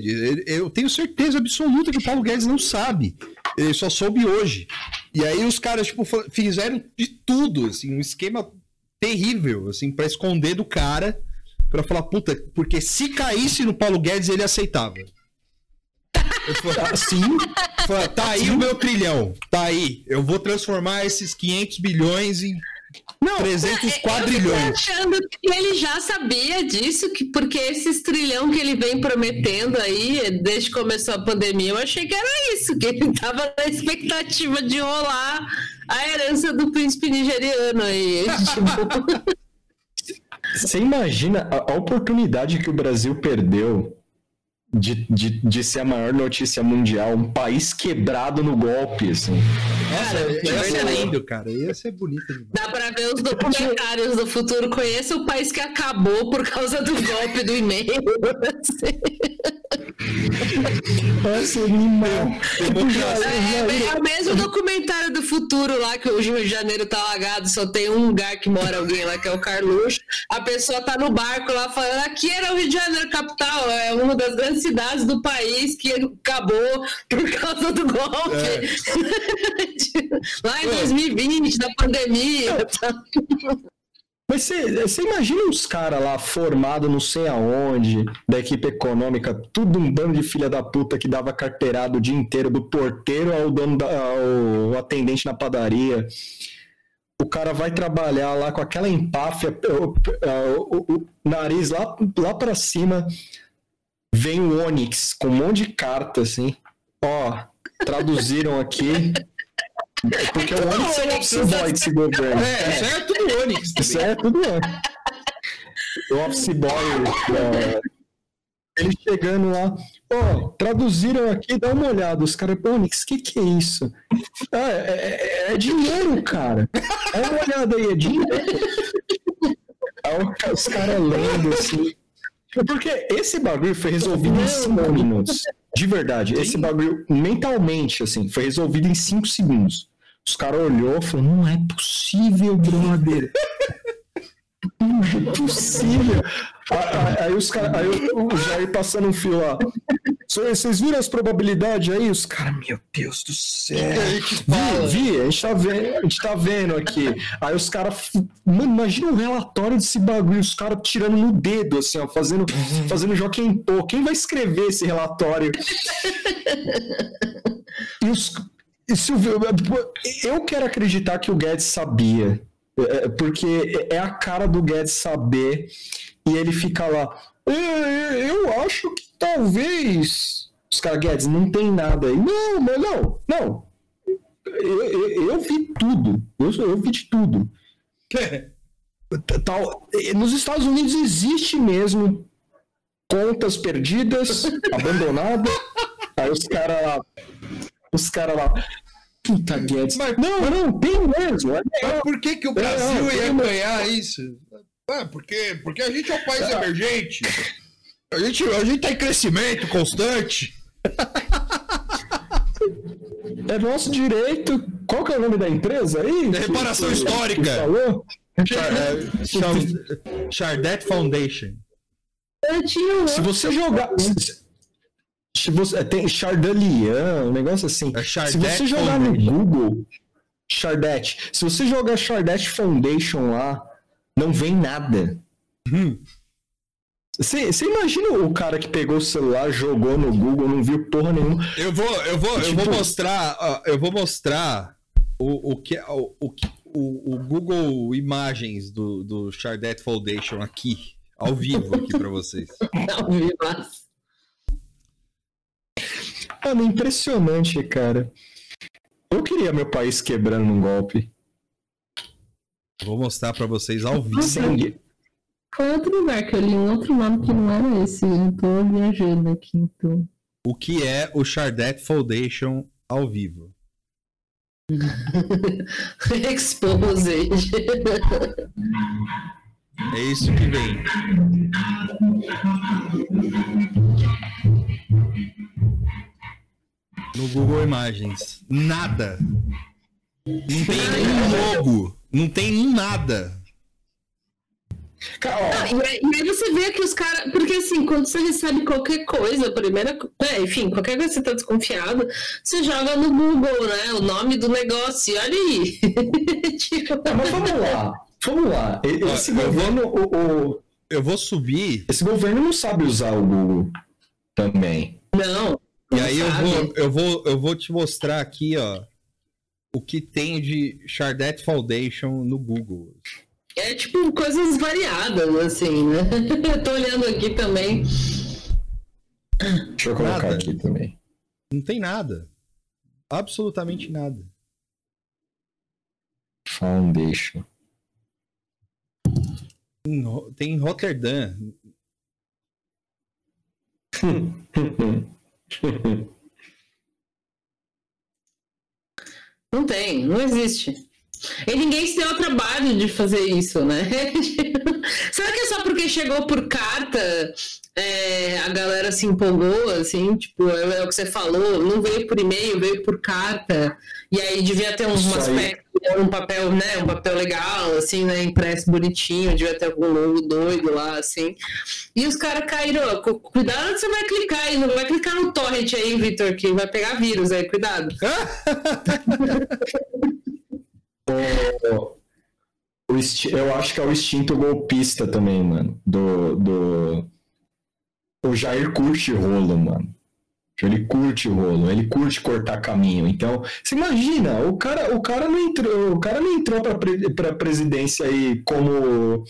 Eu tenho certeza absoluta que o Paulo Guedes não sabe. Ele só soube hoje. E aí os caras tipo fizeram de tudo, assim, um esquema terrível, assim, para esconder do cara, para falar puta, porque se caísse no Paulo Guedes ele aceitava. Falei, assim, tá aí Sim. o meu trilhão, tá aí. Eu vou transformar esses 500 bilhões em não, 300 é, quadrilhões. Eu achando que ele já sabia disso, que, porque esses trilhão que ele vem prometendo aí, desde que começou a pandemia, eu achei que era isso, que ele estava na expectativa de rolar a herança do príncipe nigeriano aí. tipo... Você imagina a oportunidade que o Brasil perdeu de, de, de ser a maior notícia mundial, um país quebrado no golpe, assim. Nossa, ia ser lindo, cara. Ia ser bonito demais. Dá pra ver os documentários do futuro. Conheça o país que acabou por causa do golpe do e-mail. Nossa, animal. É, é, é, o mesmo documentário do futuro lá, que o Rio de Janeiro tá lagado, só tem um lugar que mora alguém lá, que é o Carluxo. A pessoa tá no barco lá falando, aqui era o Rio de Janeiro capital, é uma das grandes cidades do país que acabou por causa do golpe. É. Lá em 2020, da pandemia. Mas você imagina os caras lá formados não sei aonde, da equipe econômica, tudo um bando de filha da puta que dava carteirado o dia inteiro, do porteiro ao dono da, ao atendente na padaria. O cara vai trabalhar lá com aquela empáfia, o, o, o, o nariz lá, lá para cima, vem o Onix com um monte de carta, assim. Ó, traduziram aqui. Porque o Onix é o office boy desse governo. É, isso é tudo Onix. Isso é tudo Onix. O office boy, é, ele chegando lá, ó, traduziram aqui, dá uma olhada. Os caras, Onix, o que que é isso? Ah, é, é, é, dinheiro, cara. Dá uma olhada aí, é dinheiro. Aí os caras lendo assim. Porque esse bagulho foi resolvido em 5 minutos. De verdade, Sim. esse bagulho mentalmente, assim, foi resolvido em 5 segundos. Os caras olhou e falou: não é possível, brother. Não é possível. Aí, aí os caras, aí o Jair passando um fio lá. Vocês viram as probabilidades aí? Os caras, meu Deus do céu. Vi, vi, a gente, tá vendo, a gente tá vendo aqui. Aí os caras. Mano, imagina um relatório desse bagulho, os caras tirando no dedo, assim, ó, fazendo, fazendo Joaquim Pô. Quem vai escrever esse relatório? e os. E se eu quero acreditar que o Guedes sabia. É, porque é a cara do Guedes saber e ele fica lá. É, eu acho que talvez. Os caras, Guedes, não tem nada aí. Não, mas não, não. Eu, eu, eu vi tudo. Eu, eu vi de tudo. Tal, nos Estados Unidos existe mesmo contas perdidas, abandonadas. Aí os caras lá. Os caras lá. Puta Guedes. Mas, não, não, tem mesmo. É mas por que, que o Brasil é, ia ganhar isso? Ah, porque, porque a gente é um país é. emergente. A gente, a gente tá em crescimento constante. É nosso direito. Qual que é o nome da empresa aí? É reparação que, histórica. Que falou? É, Chardet Foundation. Se você jogar. Se você, tem Chardelian, um negócio assim. É se você jogar Foundation. no Google Chardet, se você jogar Chardet Foundation lá, não vem nada. Hum. Você, imagina o cara que pegou o celular, jogou no Google, não viu porra nenhuma. Eu vou, eu vou, tipo... eu vou tipo, mostrar, eu vou mostrar o, o que o, o, o, Google Imagens do, do Chardet Foundation aqui, ao vivo aqui para vocês. ao vivo. Mano, impressionante, cara. Eu queria meu país quebrando num golpe. Vou mostrar para vocês ao vivo. Sim. Foi outro lugar que eu li um outro nome que não era esse. Eu tô viajando aqui, então. O que é o Chardet Foundation ao vivo? Exposed. É isso que vem. No Google Imagens. Nada. Não tem nenhum logo. Não tem nada. Ah, e, aí, e, aí, você vê que os caras. Porque assim, quando você recebe qualquer coisa, primeira. É, enfim, qualquer coisa que você tá desconfiado, você joga no Google, né? O nome do negócio, e olha aí. tipo... mas vamos lá. Vamos lá. Esse eu governo. Vou, o, o, eu vou subir. Esse governo não sabe usar o Google também. Não. E aí eu vou, eu, vou, eu vou te mostrar aqui, ó, o que tem de Chardet Foundation no Google. É tipo coisas variadas, assim, né? Eu tô olhando aqui também. Deixa eu colocar nada. aqui também. Não tem nada. Absolutamente nada. Foundation. Tem em Rotterdam. Não tem, não existe. E ninguém se deu o trabalho de fazer isso, né? Será que é só porque chegou por carta é, a galera se empolgou, assim, tipo, é, é, o que você falou, não veio por e-mail, veio por carta, e aí devia ter uns, um papel, né, um papel legal, assim, né, impresso bonitinho, devia ter algum logo doido lá, assim, e os caras caíram, cuidado você vai clicar aí, não vai clicar no torrent aí, Vitor, que vai pegar vírus aí, cuidado. o, o, eu acho que é o instinto golpista também, mano, do... do o Jair curte rolo, mano. Ele curte o rolo, ele curte cortar caminho. Então, você imagina, o cara, o cara não entrou, o cara não entrou para para presidência aí como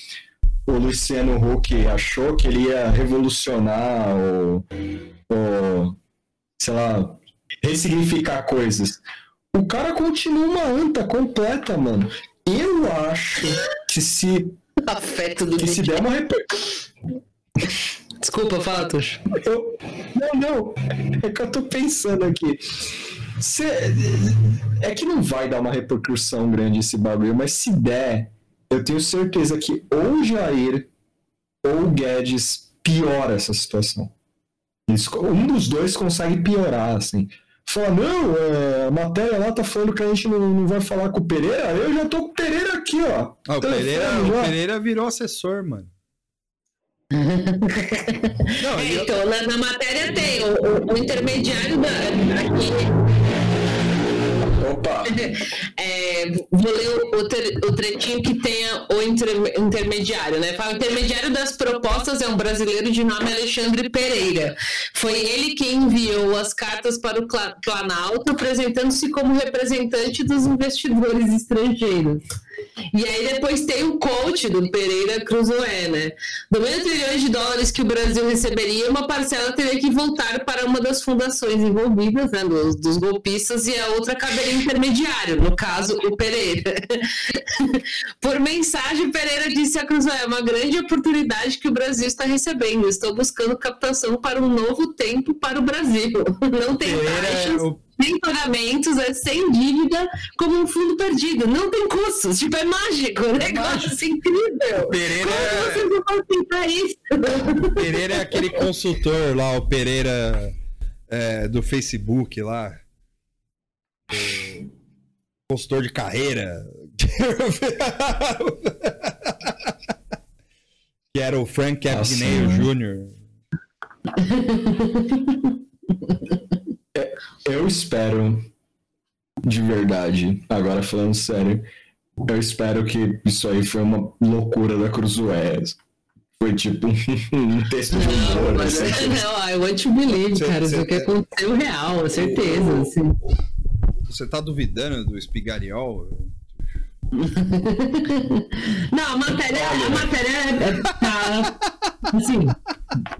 o Luciano Huck achou que ele ia revolucionar ou, ou sei lá, ressignificar coisas. O cara continua uma anta completa, mano. Eu acho que se afeto do que se der uma repercussão Desculpa, Tuxo. Eu... Não, não. É que eu tô pensando aqui. Cê... É que não vai dar uma repercussão grande esse bagulho, mas se der, eu tenho certeza que ou o Jair ou o Guedes piora essa situação. Um dos dois consegue piorar, assim. Fala, não, é, a matéria lá tá falando que a gente não, não vai falar com o Pereira. Eu já tô com o Pereira aqui, ó. Ah, o, Pereira, o Pereira virou assessor, mano. Não, é, eu... Então, na, na, matéria tem o, o, o intermediário da, aqui. Opa! É, vou ler o, o, tretinho que tenha o inter, intermediário, né? Fala, o intermediário das propostas é um brasileiro de nome Alexandre Pereira. Foi ele quem enviou as cartas para o Planalto, apresentando-se como representante dos investidores estrangeiros. E aí depois tem o coach do Pereira Cruzoé, né? Do meio trilhões de dólares que o Brasil receberia, uma parcela teria que voltar para uma das fundações envolvidas, né? Dos, dos golpistas, e a outra caberia intermediário, no caso, o Pereira. Por mensagem, Pereira disse a Cruzoé, é uma grande oportunidade que o Brasil está recebendo. Estou buscando captação para um novo tempo para o Brasil. Não tem Pereira, taxas. O sem pagamentos, é sem dívida, como um fundo perdido. Não tem custos, tipo, é mágico, é negócio mágico. incrível. Pereira Como é... vocês vão aceitar isso? Pereira é aquele consultor lá, o Pereira é, do Facebook lá. consultor de carreira. que era o Frank Abagnale Jr. Eu espero, de verdade, agora falando sério, eu espero que isso aí foi uma loucura da Cruzoé. Foi tipo um texto de humor. Não, assim. não, I want to believe, você, cara. Isso aqui aconteceu real, certeza. Assim. Você tá duvidando do espigariol? Não, a matéria, a matéria é, tá, assim,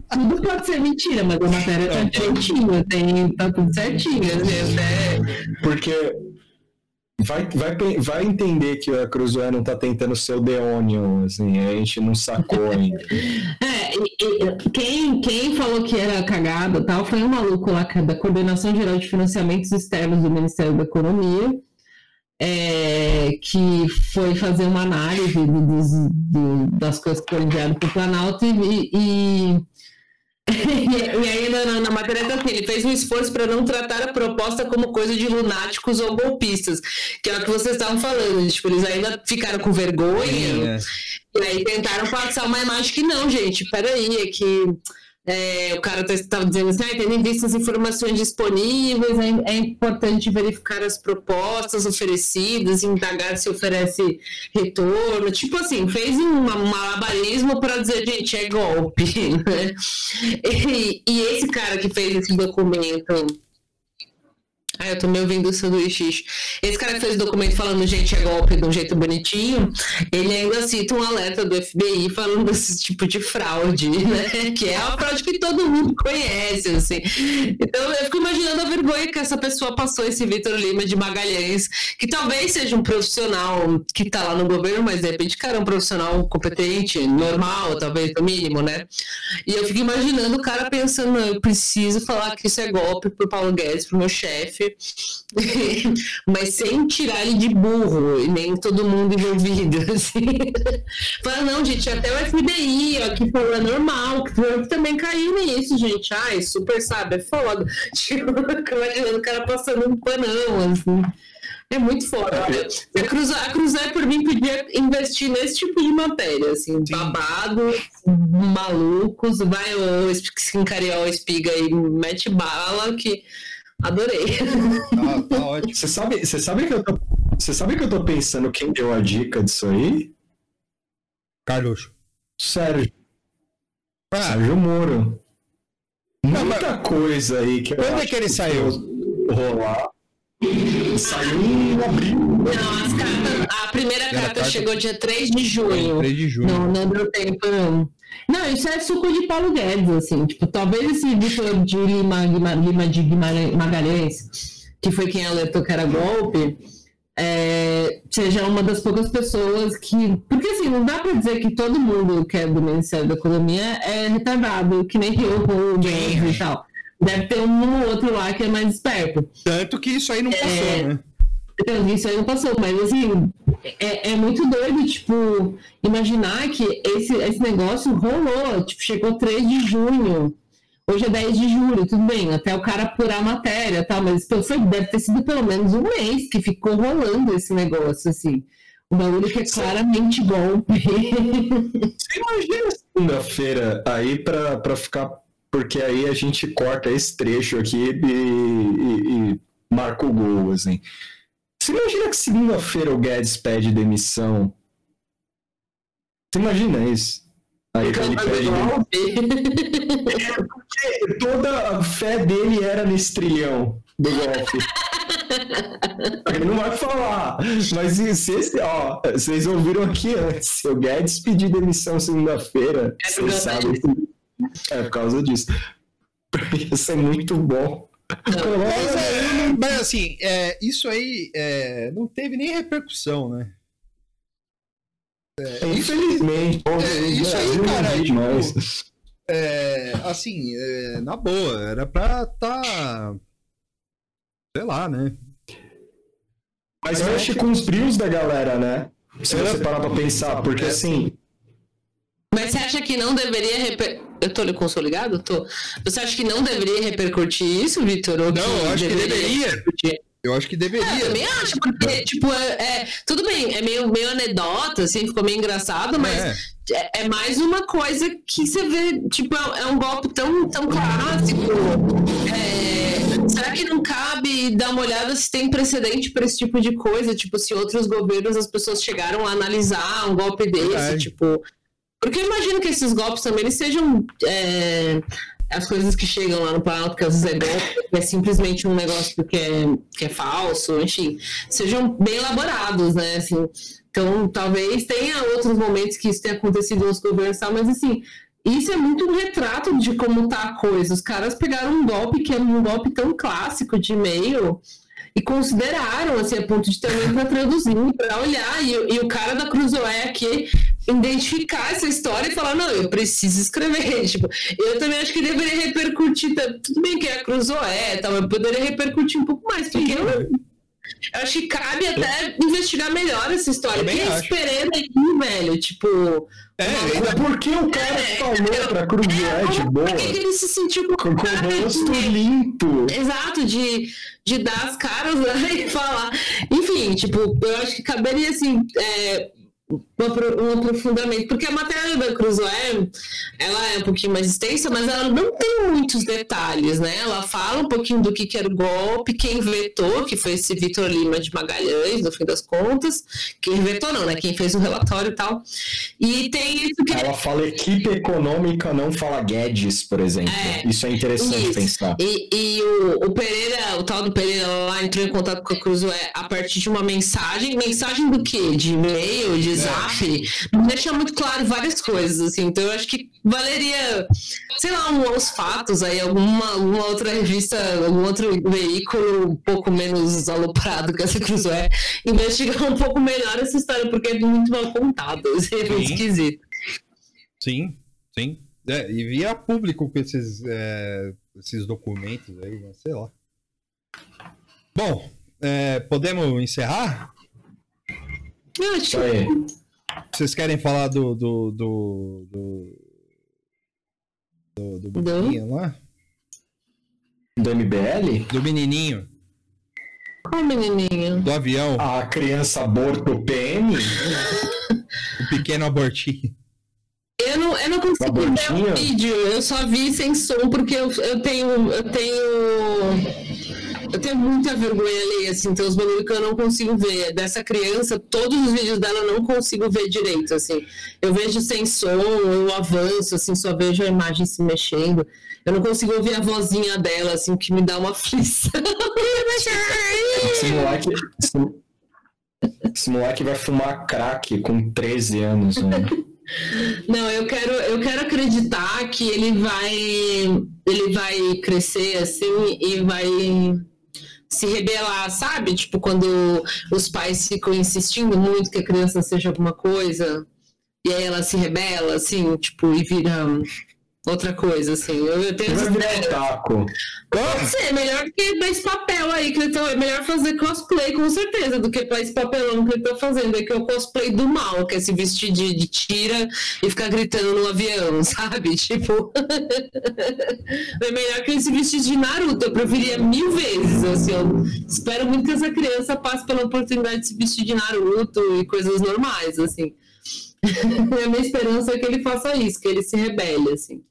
tudo pode ser mentira, mas a matéria tá direitinho, tem, tá tudo certinho. Assim, até... Porque vai, vai, vai entender que a Cruzoé não tá tentando ser o Deonion, assim, a gente não sacou ainda. é, e, e, quem, quem falou que era cagada tal foi um maluco lá é da Coordenação Geral de Financiamentos Externos do Ministério da Economia, é, que foi fazer uma análise do, das coisas que foram enviadas para o Planalto e, e e aí na, na matéria tá assim, ele fez um esforço para não tratar a proposta como coisa de lunáticos ou golpistas, que é o que vocês estavam falando. Tipo, eles ainda ficaram com vergonha. É. E aí tentaram passar uma imagem que não, gente, peraí, é que é, o cara estava tá, dizendo assim, ah, tendo em vista as informações disponíveis, é, é, importante verificar as propostas oferecidas, indagar se oferece retorno. Tipo assim, fez um malabarismo para dizer, gente, é golpe. Né? E, e esse cara que fez esse documento ah, eu tô me ouvindo o sanduíche. Esse cara que fez o documento falando gente é golpe de um jeito bonitinho, ele ainda cita um alerta do FBI falando desse tipo de fraude, né? Que é uma fraude que todo mundo conhece, assim. Então eu fico imaginando a vergonha que essa pessoa passou, esse Vitor Lima de Magalhães, que talvez seja um profissional que tá lá no governo, mas de repente, cara, é um profissional competente, normal, talvez, no mínimo, né? E eu fico imaginando o cara pensando, eu preciso falar que isso é golpe pro Paulo Guedes, pro meu chefe mas sem tirar ele de burro, e nem todo mundo envolvido, assim. Fala, não, gente, até o FBI, ó, que falou, é normal, que Trump também caiu nisso, gente. Ai, super, sabe, é foda. Tipo, imaginando o cara passando um panão, assim. É muito foda. A Cruzé, a Cruzé, por mim, podia investir nesse tipo de matéria, assim, Sim. babado, malucos, vai o Escariol Espiga e mete bala, que Adorei. Ah, tá ótimo. Você sabe, você sabe que eu tô, você sabe que eu tô pensando quem deu a dica disso aí? Carlos. Sérgio. Ah. Sérgio Moro. Muita mas... coisa aí que Quando é que ele saiu? Rolar. Saiu em abril. Não, as cartas, a primeira carta, carta chegou dia 3 de junho. 3 de junho. Não, não deu tempo, não. Não, isso é suco de Paulo Guedes, assim. Tipo, talvez esse Vitor de Lima, Lima, de Magalhães, que foi quem alertou que era golpe, é, seja uma das poucas pessoas que. Porque assim, não dá para dizer que todo mundo que é do Ministério da Economia é retardado, que nem eu com o Guedes e tal. Deve ter um ou outro lá que é mais esperto. Tanto que isso aí não passou, é... né? Então, isso aí não passou, mas assim, é, é, muito doido, tipo, imaginar que esse, esse negócio rolou, tipo, chegou 3 de junho, hoje é 10 de julho, tudo bem, até o cara apurar a matéria, tá, mas foi, deve ter sido pelo menos um mês que ficou rolando esse negócio, assim. Um bagulho que é claramente golpe. Você imagina segunda-feira aí pra, pra ficar. Porque aí a gente corta esse trecho aqui e, e, e marca o gol, assim. Você imagina que segunda-feira o Guedes pede demissão? Você imagina isso? Aí ele pede é porque toda a fé dele era nesse trilhão do golpe. Ele não vai falar. Mas esse, ó, vocês ouviram aqui antes, se o Guedes pedir demissão segunda-feira, é vocês sabem. É por causa disso. Isso é muito bom. Mas, é, mas, assim, é, isso aí é, não teve nem repercussão, né? É, Infelizmente. É, isso aí, cara, tipo, é, assim, é, na boa, era pra tá. Sei lá, né? Mas mexe com os brios da galera, né? Se você parar pra pensar, porque assim. Mas você acha que não deveria reper... Eu tô com o som ligado? Tô. Você acha que não deveria repercutir isso, Vitor? Não, eu acho que deveria. Eu acho que deveria. É, eu também acho, porque, tipo, é, é, tudo bem, é meio, meio anedota, assim, ficou meio engraçado, mas é. é. é mais uma coisa que você vê, tipo, é, é um golpe tão, tão clássico. É, será que não cabe dar uma olhada se tem precedente para esse tipo de coisa? Tipo, se outros governos as pessoas chegaram a analisar um golpe desse, tipo. Porque eu imagino que esses golpes também eles sejam. É, as coisas que chegam lá no Planalto, que às vezes é golpe, é simplesmente um negócio que é, que é falso, enfim, sejam bem elaborados, né? Assim, então, talvez tenha outros momentos que isso tenha acontecido nos governos, mas assim, isso é muito um retrato de como tá a coisa. Os caras pegaram um golpe que é um golpe tão clássico de e-mail e consideraram, assim, a ponto de também para traduzir, para olhar. E, e, o cara da Cruzoé aqui identificar essa história e falar, não, eu preciso escrever. Tipo, eu também acho que deveria repercutir, tudo bem que é a Cruzoé, tá, mas poderia repercutir um pouco mais, porque eu, eu acho que cabe até investigar melhor essa história. Quem é Pereira aí, velho? Tipo, é, é porque o cara é, falou pra Cruzeiro de boa. Por que ele se sentiu com, com o rosto de, limpo? Exato, de, de dar as caras lá e falar. Enfim, tipo, eu acho que caberia assim. É, um aprofundamento, porque a matéria da Cruzoé, ela é um pouquinho mais extensa, mas ela não tem muitos detalhes, né? Ela fala um pouquinho do que, que era o golpe, quem vetou, que foi esse Vitor Lima de Magalhães, no fim das contas, quem vetou não, né? Quem fez o relatório e tal. E tem isso que... Ela fala equipe econômica, não fala Guedes, por exemplo. É, isso é interessante isso. pensar. E, e o, o, Pereira, o tal do Pereira lá entrou em contato com a Cruzoé a partir de uma mensagem, mensagem do quê? De e-mail, de WhatsApp, deixa muito claro várias coisas, assim. Então eu acho que valeria, sei lá, um, uns fatos aí, alguma, alguma outra revista, algum outro veículo um pouco menos aloprado que essa Cruzoé, investigar um pouco melhor essa história, porque é muito mal contado, assim, é muito esquisito. Sim, sim. É, e via público com esses, é, esses documentos aí, sei lá. Bom, é, podemos encerrar? Eu acho que... Vocês querem falar do. do. do. do, do, do menininho lá? Do MBL? Do menininho. Qual menininho? Do avião. A criança aborto PM? o pequeno abortinho. Eu não, eu não consigo ver o vídeo, eu só vi sem som porque eu, eu tenho. Eu tenho eu tenho muita vergonha ali, assim, tem uns bagulho que eu não consigo ver. Dessa criança, todos os vídeos dela eu não consigo ver direito, assim. Eu vejo sem som, eu avanço, assim, só vejo a imagem se mexendo. Eu não consigo ouvir a vozinha dela, assim, que me dá uma aflição. esse, moleque, esse, moleque vai fumar crack com 13 anos, né? Não, eu quero, eu quero acreditar que ele vai, ele vai crescer assim e vai se rebelar, sabe? Tipo, quando os pais ficam insistindo muito que a criança seja alguma coisa, e aí ela se rebela, assim, tipo, e vira outra coisa, assim. Eu, eu tenho Vai taco. Pode ser, melhor que pra esse papel aí, que então é melhor fazer cosplay, com certeza, do que pra esse papelão que ele tá fazendo. É que é o cosplay do mal, que é se vestir de, de tira e ficar gritando no avião, sabe? Tipo. é melhor que ele se vestisse de Naruto. Eu preferia mil vezes, assim. Eu espero muito que essa criança passe pela oportunidade de se vestir de Naruto e coisas normais, assim. a minha esperança é que ele faça isso, que ele se rebele, assim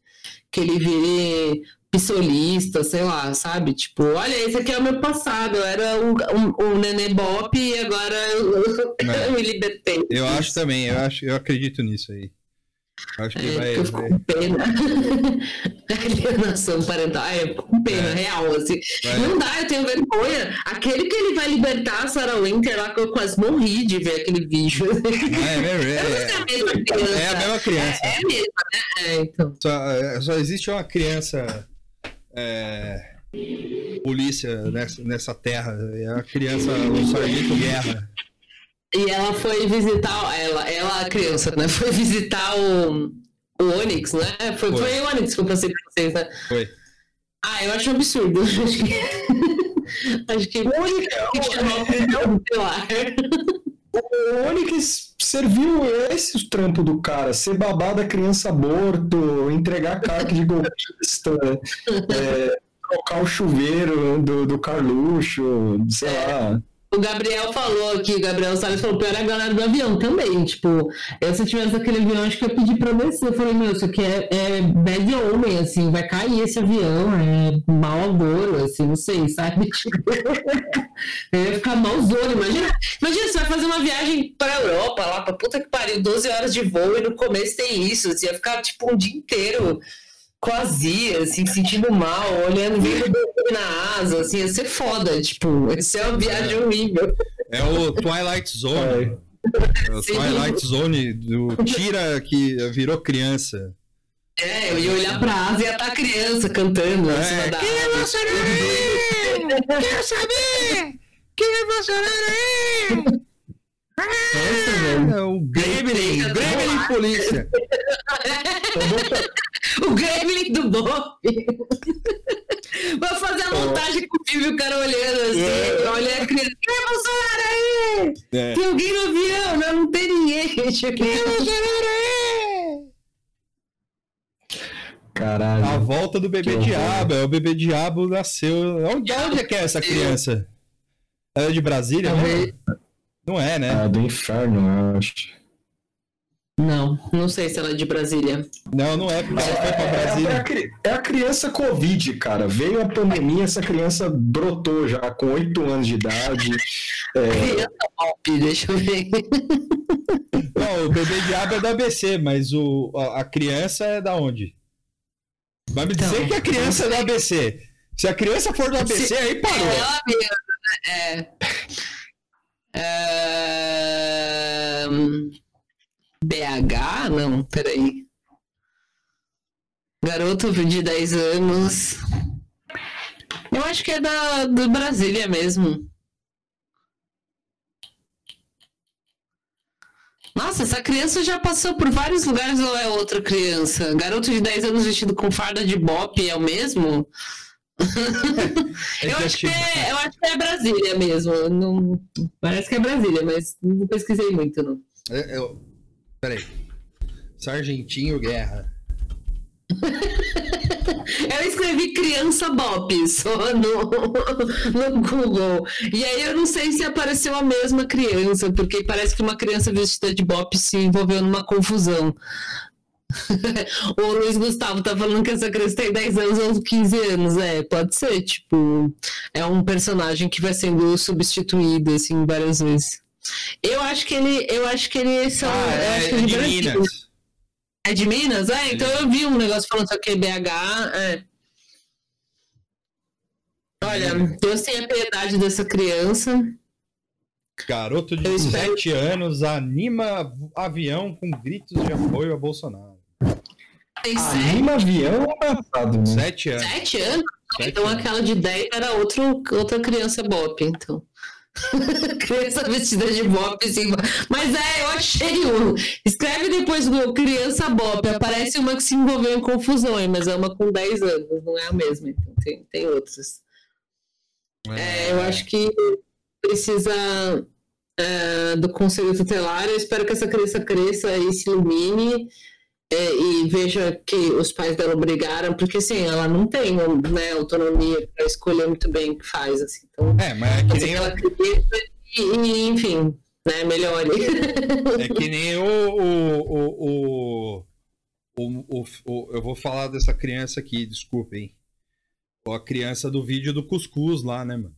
que ele vire pistolista, sei lá, sabe? Tipo, olha, esse aqui é o meu passado, eu era um, um, um nenê bop e agora eu, eu me libertei. Eu acho também, eu, acho, eu acredito nisso aí. Acho que é, vai. Eu fico com pena. Alienação parental. É, com pena, é. real, assim. Vai. Não dá, eu tenho vergonha. Aquele que ele vai libertar a Sarah Winter lá, que eu quase morri de ver aquele vídeo. Ah, é, é, é, é, a mesma criança. É a mesma. É, é né? É, então. Só, é, só existe uma criança. É, polícia nessa, nessa terra. É a criança, o sargento guerra. E ela foi visitar, ela, ela criança, né? Foi visitar o, o Onix, né? Foi, foi. foi o Onix que eu passei pra vocês, né? Foi. Ah, eu acho um absurdo. Acho que. acho que. O Onix serviu esse o trampo do cara, ser babado da criança aborto, entregar carta de golpista, é, trocar o chuveiro do, do Carluxo, sei é. lá. O Gabriel falou aqui, o Gabriel Salles falou, pior é a galera do avião também. Tipo, eu, se tivesse aquele avião, acho que eu ia pedir pra descer. Eu falei, meu, isso aqui é, é bad homem, assim, vai cair esse avião, é mal agouro, assim, não sei, sabe? Tipo, eu ia ficar malzona. Imagina, imagina, você vai fazer uma viagem pra Europa, lá pra puta que pariu, 12 horas de voo, e no começo tem isso, você ia ficar, tipo, um dia inteiro quase, assim, sentindo mal, olhando, na asa, assim, ia ser foda, tipo, isso é uma viagem horrível. É o Twilight Zone. É. O Twilight Zone do Tira que virou criança. É, eu ia olhar pra asa e ia estar a criança cantando é. acima da Quem é Bolsonaro? Quero saber! Quem é Bolsonaro? É, o Gremlin, Gremlin Polícia. o Gremlin do Bob. Vou fazer a montagem com o filho e o cara olhando assim. É. Olha a criança. Quem é Bolsonaro aí? É. Tem alguém no avião? Não, não tem ninguém. Quem é Bolsonaro aí? Caralho. A volta do bebê diabo. É o bebê diabo nasceu. Onde, onde é que é essa criança? É de Brasília? Né? Não é, né? É do inferno, eu acho. Não, não sei se ela é de Brasília. Não, não é, porque ela foi pra Brasília. É a, é a, criança Covid, cara. Veio a pandemia, essa criança brotou já com 8 anos de idade. É... Criança pop, deixa eu ver. Não, o bebê diabo é do ABC, mas o, a, a criança é da onde? Vai me dizer então, que a criança é do ABC. Se a criança for do ABC, se... aí parou. É ela mesmo, né? É. é... BH? Não, peraí. Garoto de 10 anos. Eu acho que é da, do Brasília mesmo. Nossa, essa criança já passou por vários lugares ou é outra criança? Garoto de 10 anos vestido com farda de bop é o mesmo? eu, acho que é, eu acho que é Brasília mesmo. Não, parece que é Brasília, mas não pesquisei muito, não. Eu, eu, Peraí. Sargentinho Guerra. eu escrevi criança Bop só no, no Google. E aí eu não sei se apareceu a mesma criança, porque parece que uma criança vestida de Bop se envolveu numa confusão. o Luiz Gustavo tá falando que essa criança tem 10 anos ou 15 anos. É, pode ser, tipo, é um personagem que vai sendo substituído, assim, várias vezes. Eu acho que ele. Eu acho que ele são. Ah, é, é, de Minas. É de Minas? É, então eu vi um negócio falando só que é BH. É. Olha, Deus tenha piedade dessa criança. Garoto de 7 anos anima avião com gritos de apoio a Bolsonaro. Tem anima avião passado, né? 7 anos. 7 anos? Sete então anos. aquela de 10 era outro, outra criança bop, então. criança vestida de bop, assim. Mas é, eu achei um. Escreve depois do criança bop. Aparece uma que se envolveu em confusões, mas é uma com 10 anos, não é a mesma. Então tem, tem outras. É... É, eu acho que precisa é, do conselho tutelar. Eu espero que essa criança cresça e se ilumine é, e veja que os pais dela obrigaram, porque assim, ela não tem né, autonomia para escolher muito bem o que faz. Assim. Então, é, mas é que nem ela acredita e, e, enfim, né, melhore. É que nem o, o, o, o, o, Eu vou falar dessa criança aqui, desculpem. A criança do vídeo do cuscuz lá, né, mano?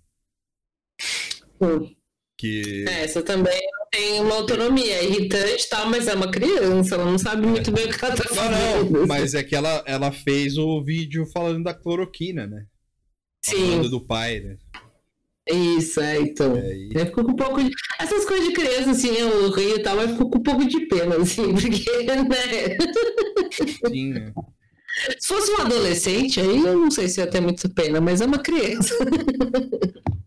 Hum. Que... É, essa também tem uma autonomia, é irritante e tal, mas é uma criança, ela não sabe muito bem o que ela tá fazendo. Não, não, mas é que ela, ela fez o vídeo falando da cloroquina, né? Sim. Falando do pai, né? Isso, é, então. É, e... Eu fico com um pouco de... Essas coisas de criança, assim, eu rio e tal, mas fico com um pouco de pena, assim, porque, né? Sim, né? Se fosse um adolescente, aí eu não sei se ia ter muito pena, mas é uma criança.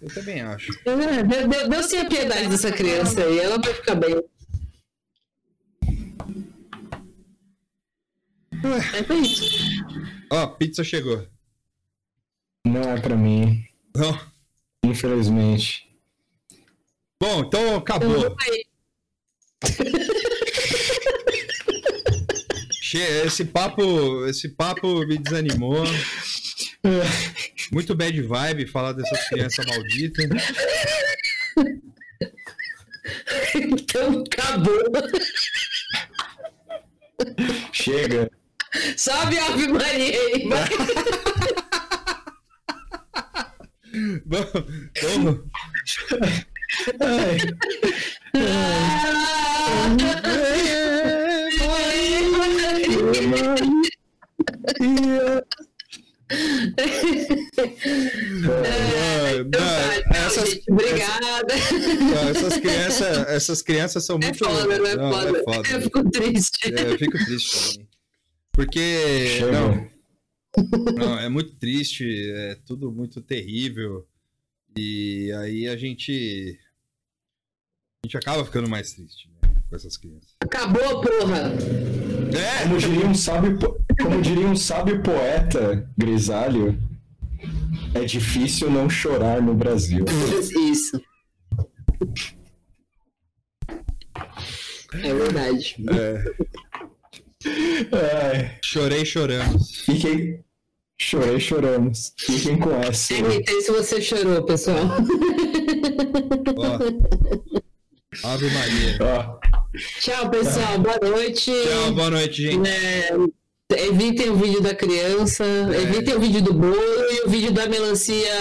Eu também acho. É, deu, deu, deu sim a piedade dessa criança aí, ela vai ficar bem. É isso. Ó, pizza chegou. Não é pra mim. Não. Infelizmente. Bom, então acabou. esse papo, esse papo me desanimou. Muito bad vibe falar dessas crianças malditas. Então acabou. Chega. Sobe a Ave Maria vamos. vamos. Ai. Ai é, então, tá, essas, gente, obrigada. essas, crianças, essas crianças são é muito. Foda, não é, não, foda. é foda. Eu fico triste. É, eu fico triste também. Porque. Não, não, é muito triste, é tudo muito terrível. E aí a gente. A gente acaba ficando mais triste né, com essas crianças. Acabou, porra! É, como diria um sábio, como diria um sábio poeta grisalho, é difícil não chorar no Brasil. Isso. É verdade. É. É. Chorei, choramos. Fiquem. Chorei, choramos. Fiquem com essa. Perguntei se você chorou, pessoal. Ó. Ave Maria. Ó. Tchau, pessoal. Boa noite. Tchau, boa noite, gente. É, evitem o vídeo da criança, é. evitem o vídeo do bolo e o vídeo da melancia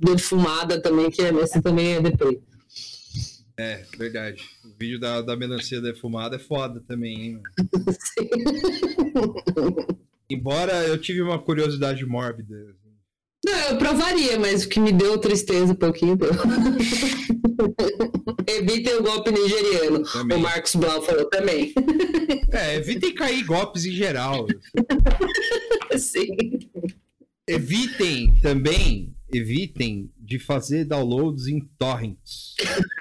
defumada também, que é, esse também é depois. É, verdade. O vídeo da, da melancia defumada é foda também, hein? Embora eu tive uma curiosidade mórbida. Não, eu provaria, mas o que me deu tristeza um pouquinho deu. evitem o golpe nigeriano. Também. O Marcos Blau falou também. É, evitem cair golpes em geral. Sim. Evitem também, evitem de fazer downloads em torrents.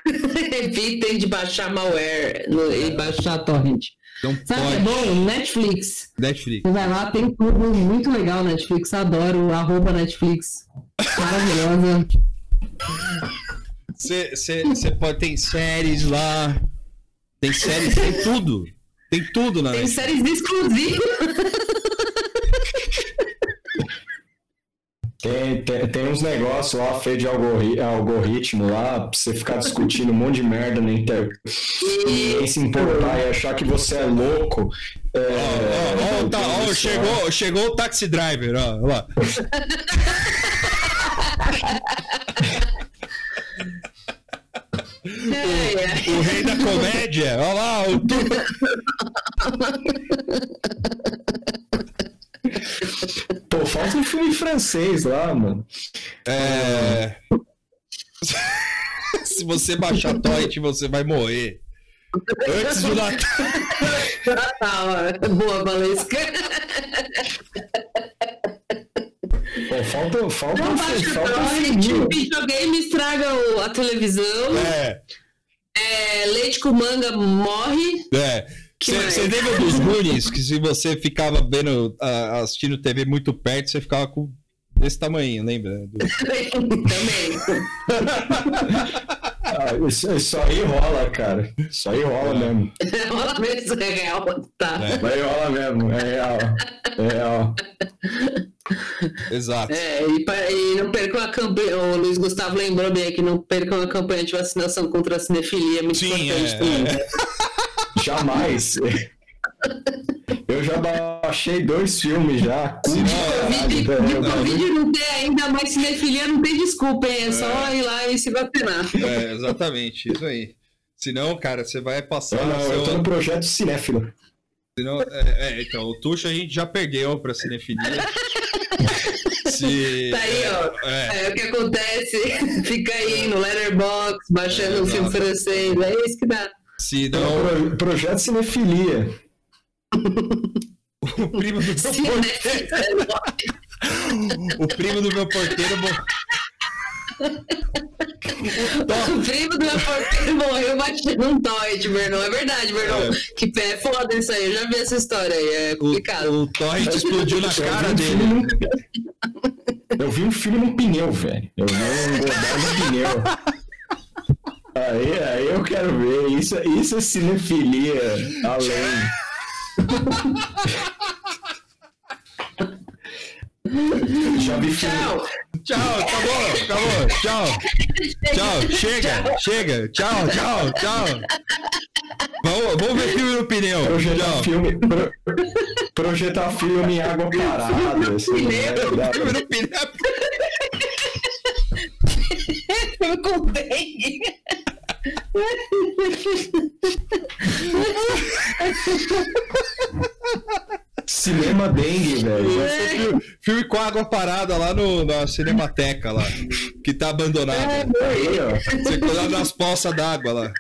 evitem de baixar malware no, e baixar torrent. Não Sabe pode. é bom? Netflix. Netflix. Você vai lá, tem tudo muito legal Netflix. Adoro, arroba Netflix. Maravilhosa. Você pode tem séries lá. Tem séries, tem tudo. Tem tudo na Tem Netflix. séries exclusivas. Tem, tem, tem uns negócios lá feitos de algori algoritmo lá, pra você ficar discutindo um monte de merda na internet. E se importar e achar que você é louco. É, oh, oh, oh, tá, oh, chegou, chegou o taxi driver, ó, lá. o, o, rei da comédia, olha lá, o Pô, falta um filme francês lá, mano. É. Se você baixar torrent, você vai morrer. Antes do Natal. Natal, boa, Valesca. Pô, falta, falta, Não baixa falta torrent, o videogame estraga o, a televisão. É. É, leite com manga morre. É. Você lembra dos Goonies? Que se você ficava vendo, uh, assistindo TV muito perto, você ficava com desse tamanho, lembra? Do... Também. ah, isso, isso, aí rola, cara. Isso aí rola é. mesmo. rola mesmo, é real. Tá. É. Isso aí rola mesmo, é real. É real. Exato. É, e, e, não percam a campanha. O Luiz Gustavo lembrou bem que não percam a campanha de vacinação contra a cinefilia, é muito Sim, importante é, também. É. Jamais. Eu já baixei dois filmes já. Se o Covid não tem ainda mais cinefilia, não tem desculpa, hein? É, é só ir lá e se vacinar. É, exatamente, isso aí. Senão, cara, você vai passar. Não, não, seu... eu tô no projeto cinéfilo. Senão, é, é, então, o Tuxa a gente já perdeu pra cinefilia. Se... Tá aí, ó. É. é. o que acontece. Fica aí no Letterboxd, baixando é, um filme francês. É isso que dá. Se não... Pro, projeto Cinefilia. o primo do meu porteiro. o primo do meu porteiro. o primo do meu porteiro morreu batendo um torrent, meu irmão. É verdade, meu irmão. É. Que pé é foda isso aí. Eu já vi essa história aí. É complicado. O, o explodiu na cara dele. Eu vi um filho num pneu, velho. Eu vi um gordão no pneu. Aí, aí eu quero ver. Isso, isso é cinefilia além. Já vi Tchau. Tchau, acabou, acabou. Tchau. Tchau, chega, chega. Tchau, tchau, tchau. Vamos, vamos ver filme no pneu. Projetar tchau. filme. Pro, projetar filme em água parada. Assim, pneu, né? filme no pneu. Eu contei. Cinema dengue, velho. Filme com água parada lá no, na Cinemateca lá. Que tá abandonado. É, aí, ó. Você cuidar das poças d'água lá.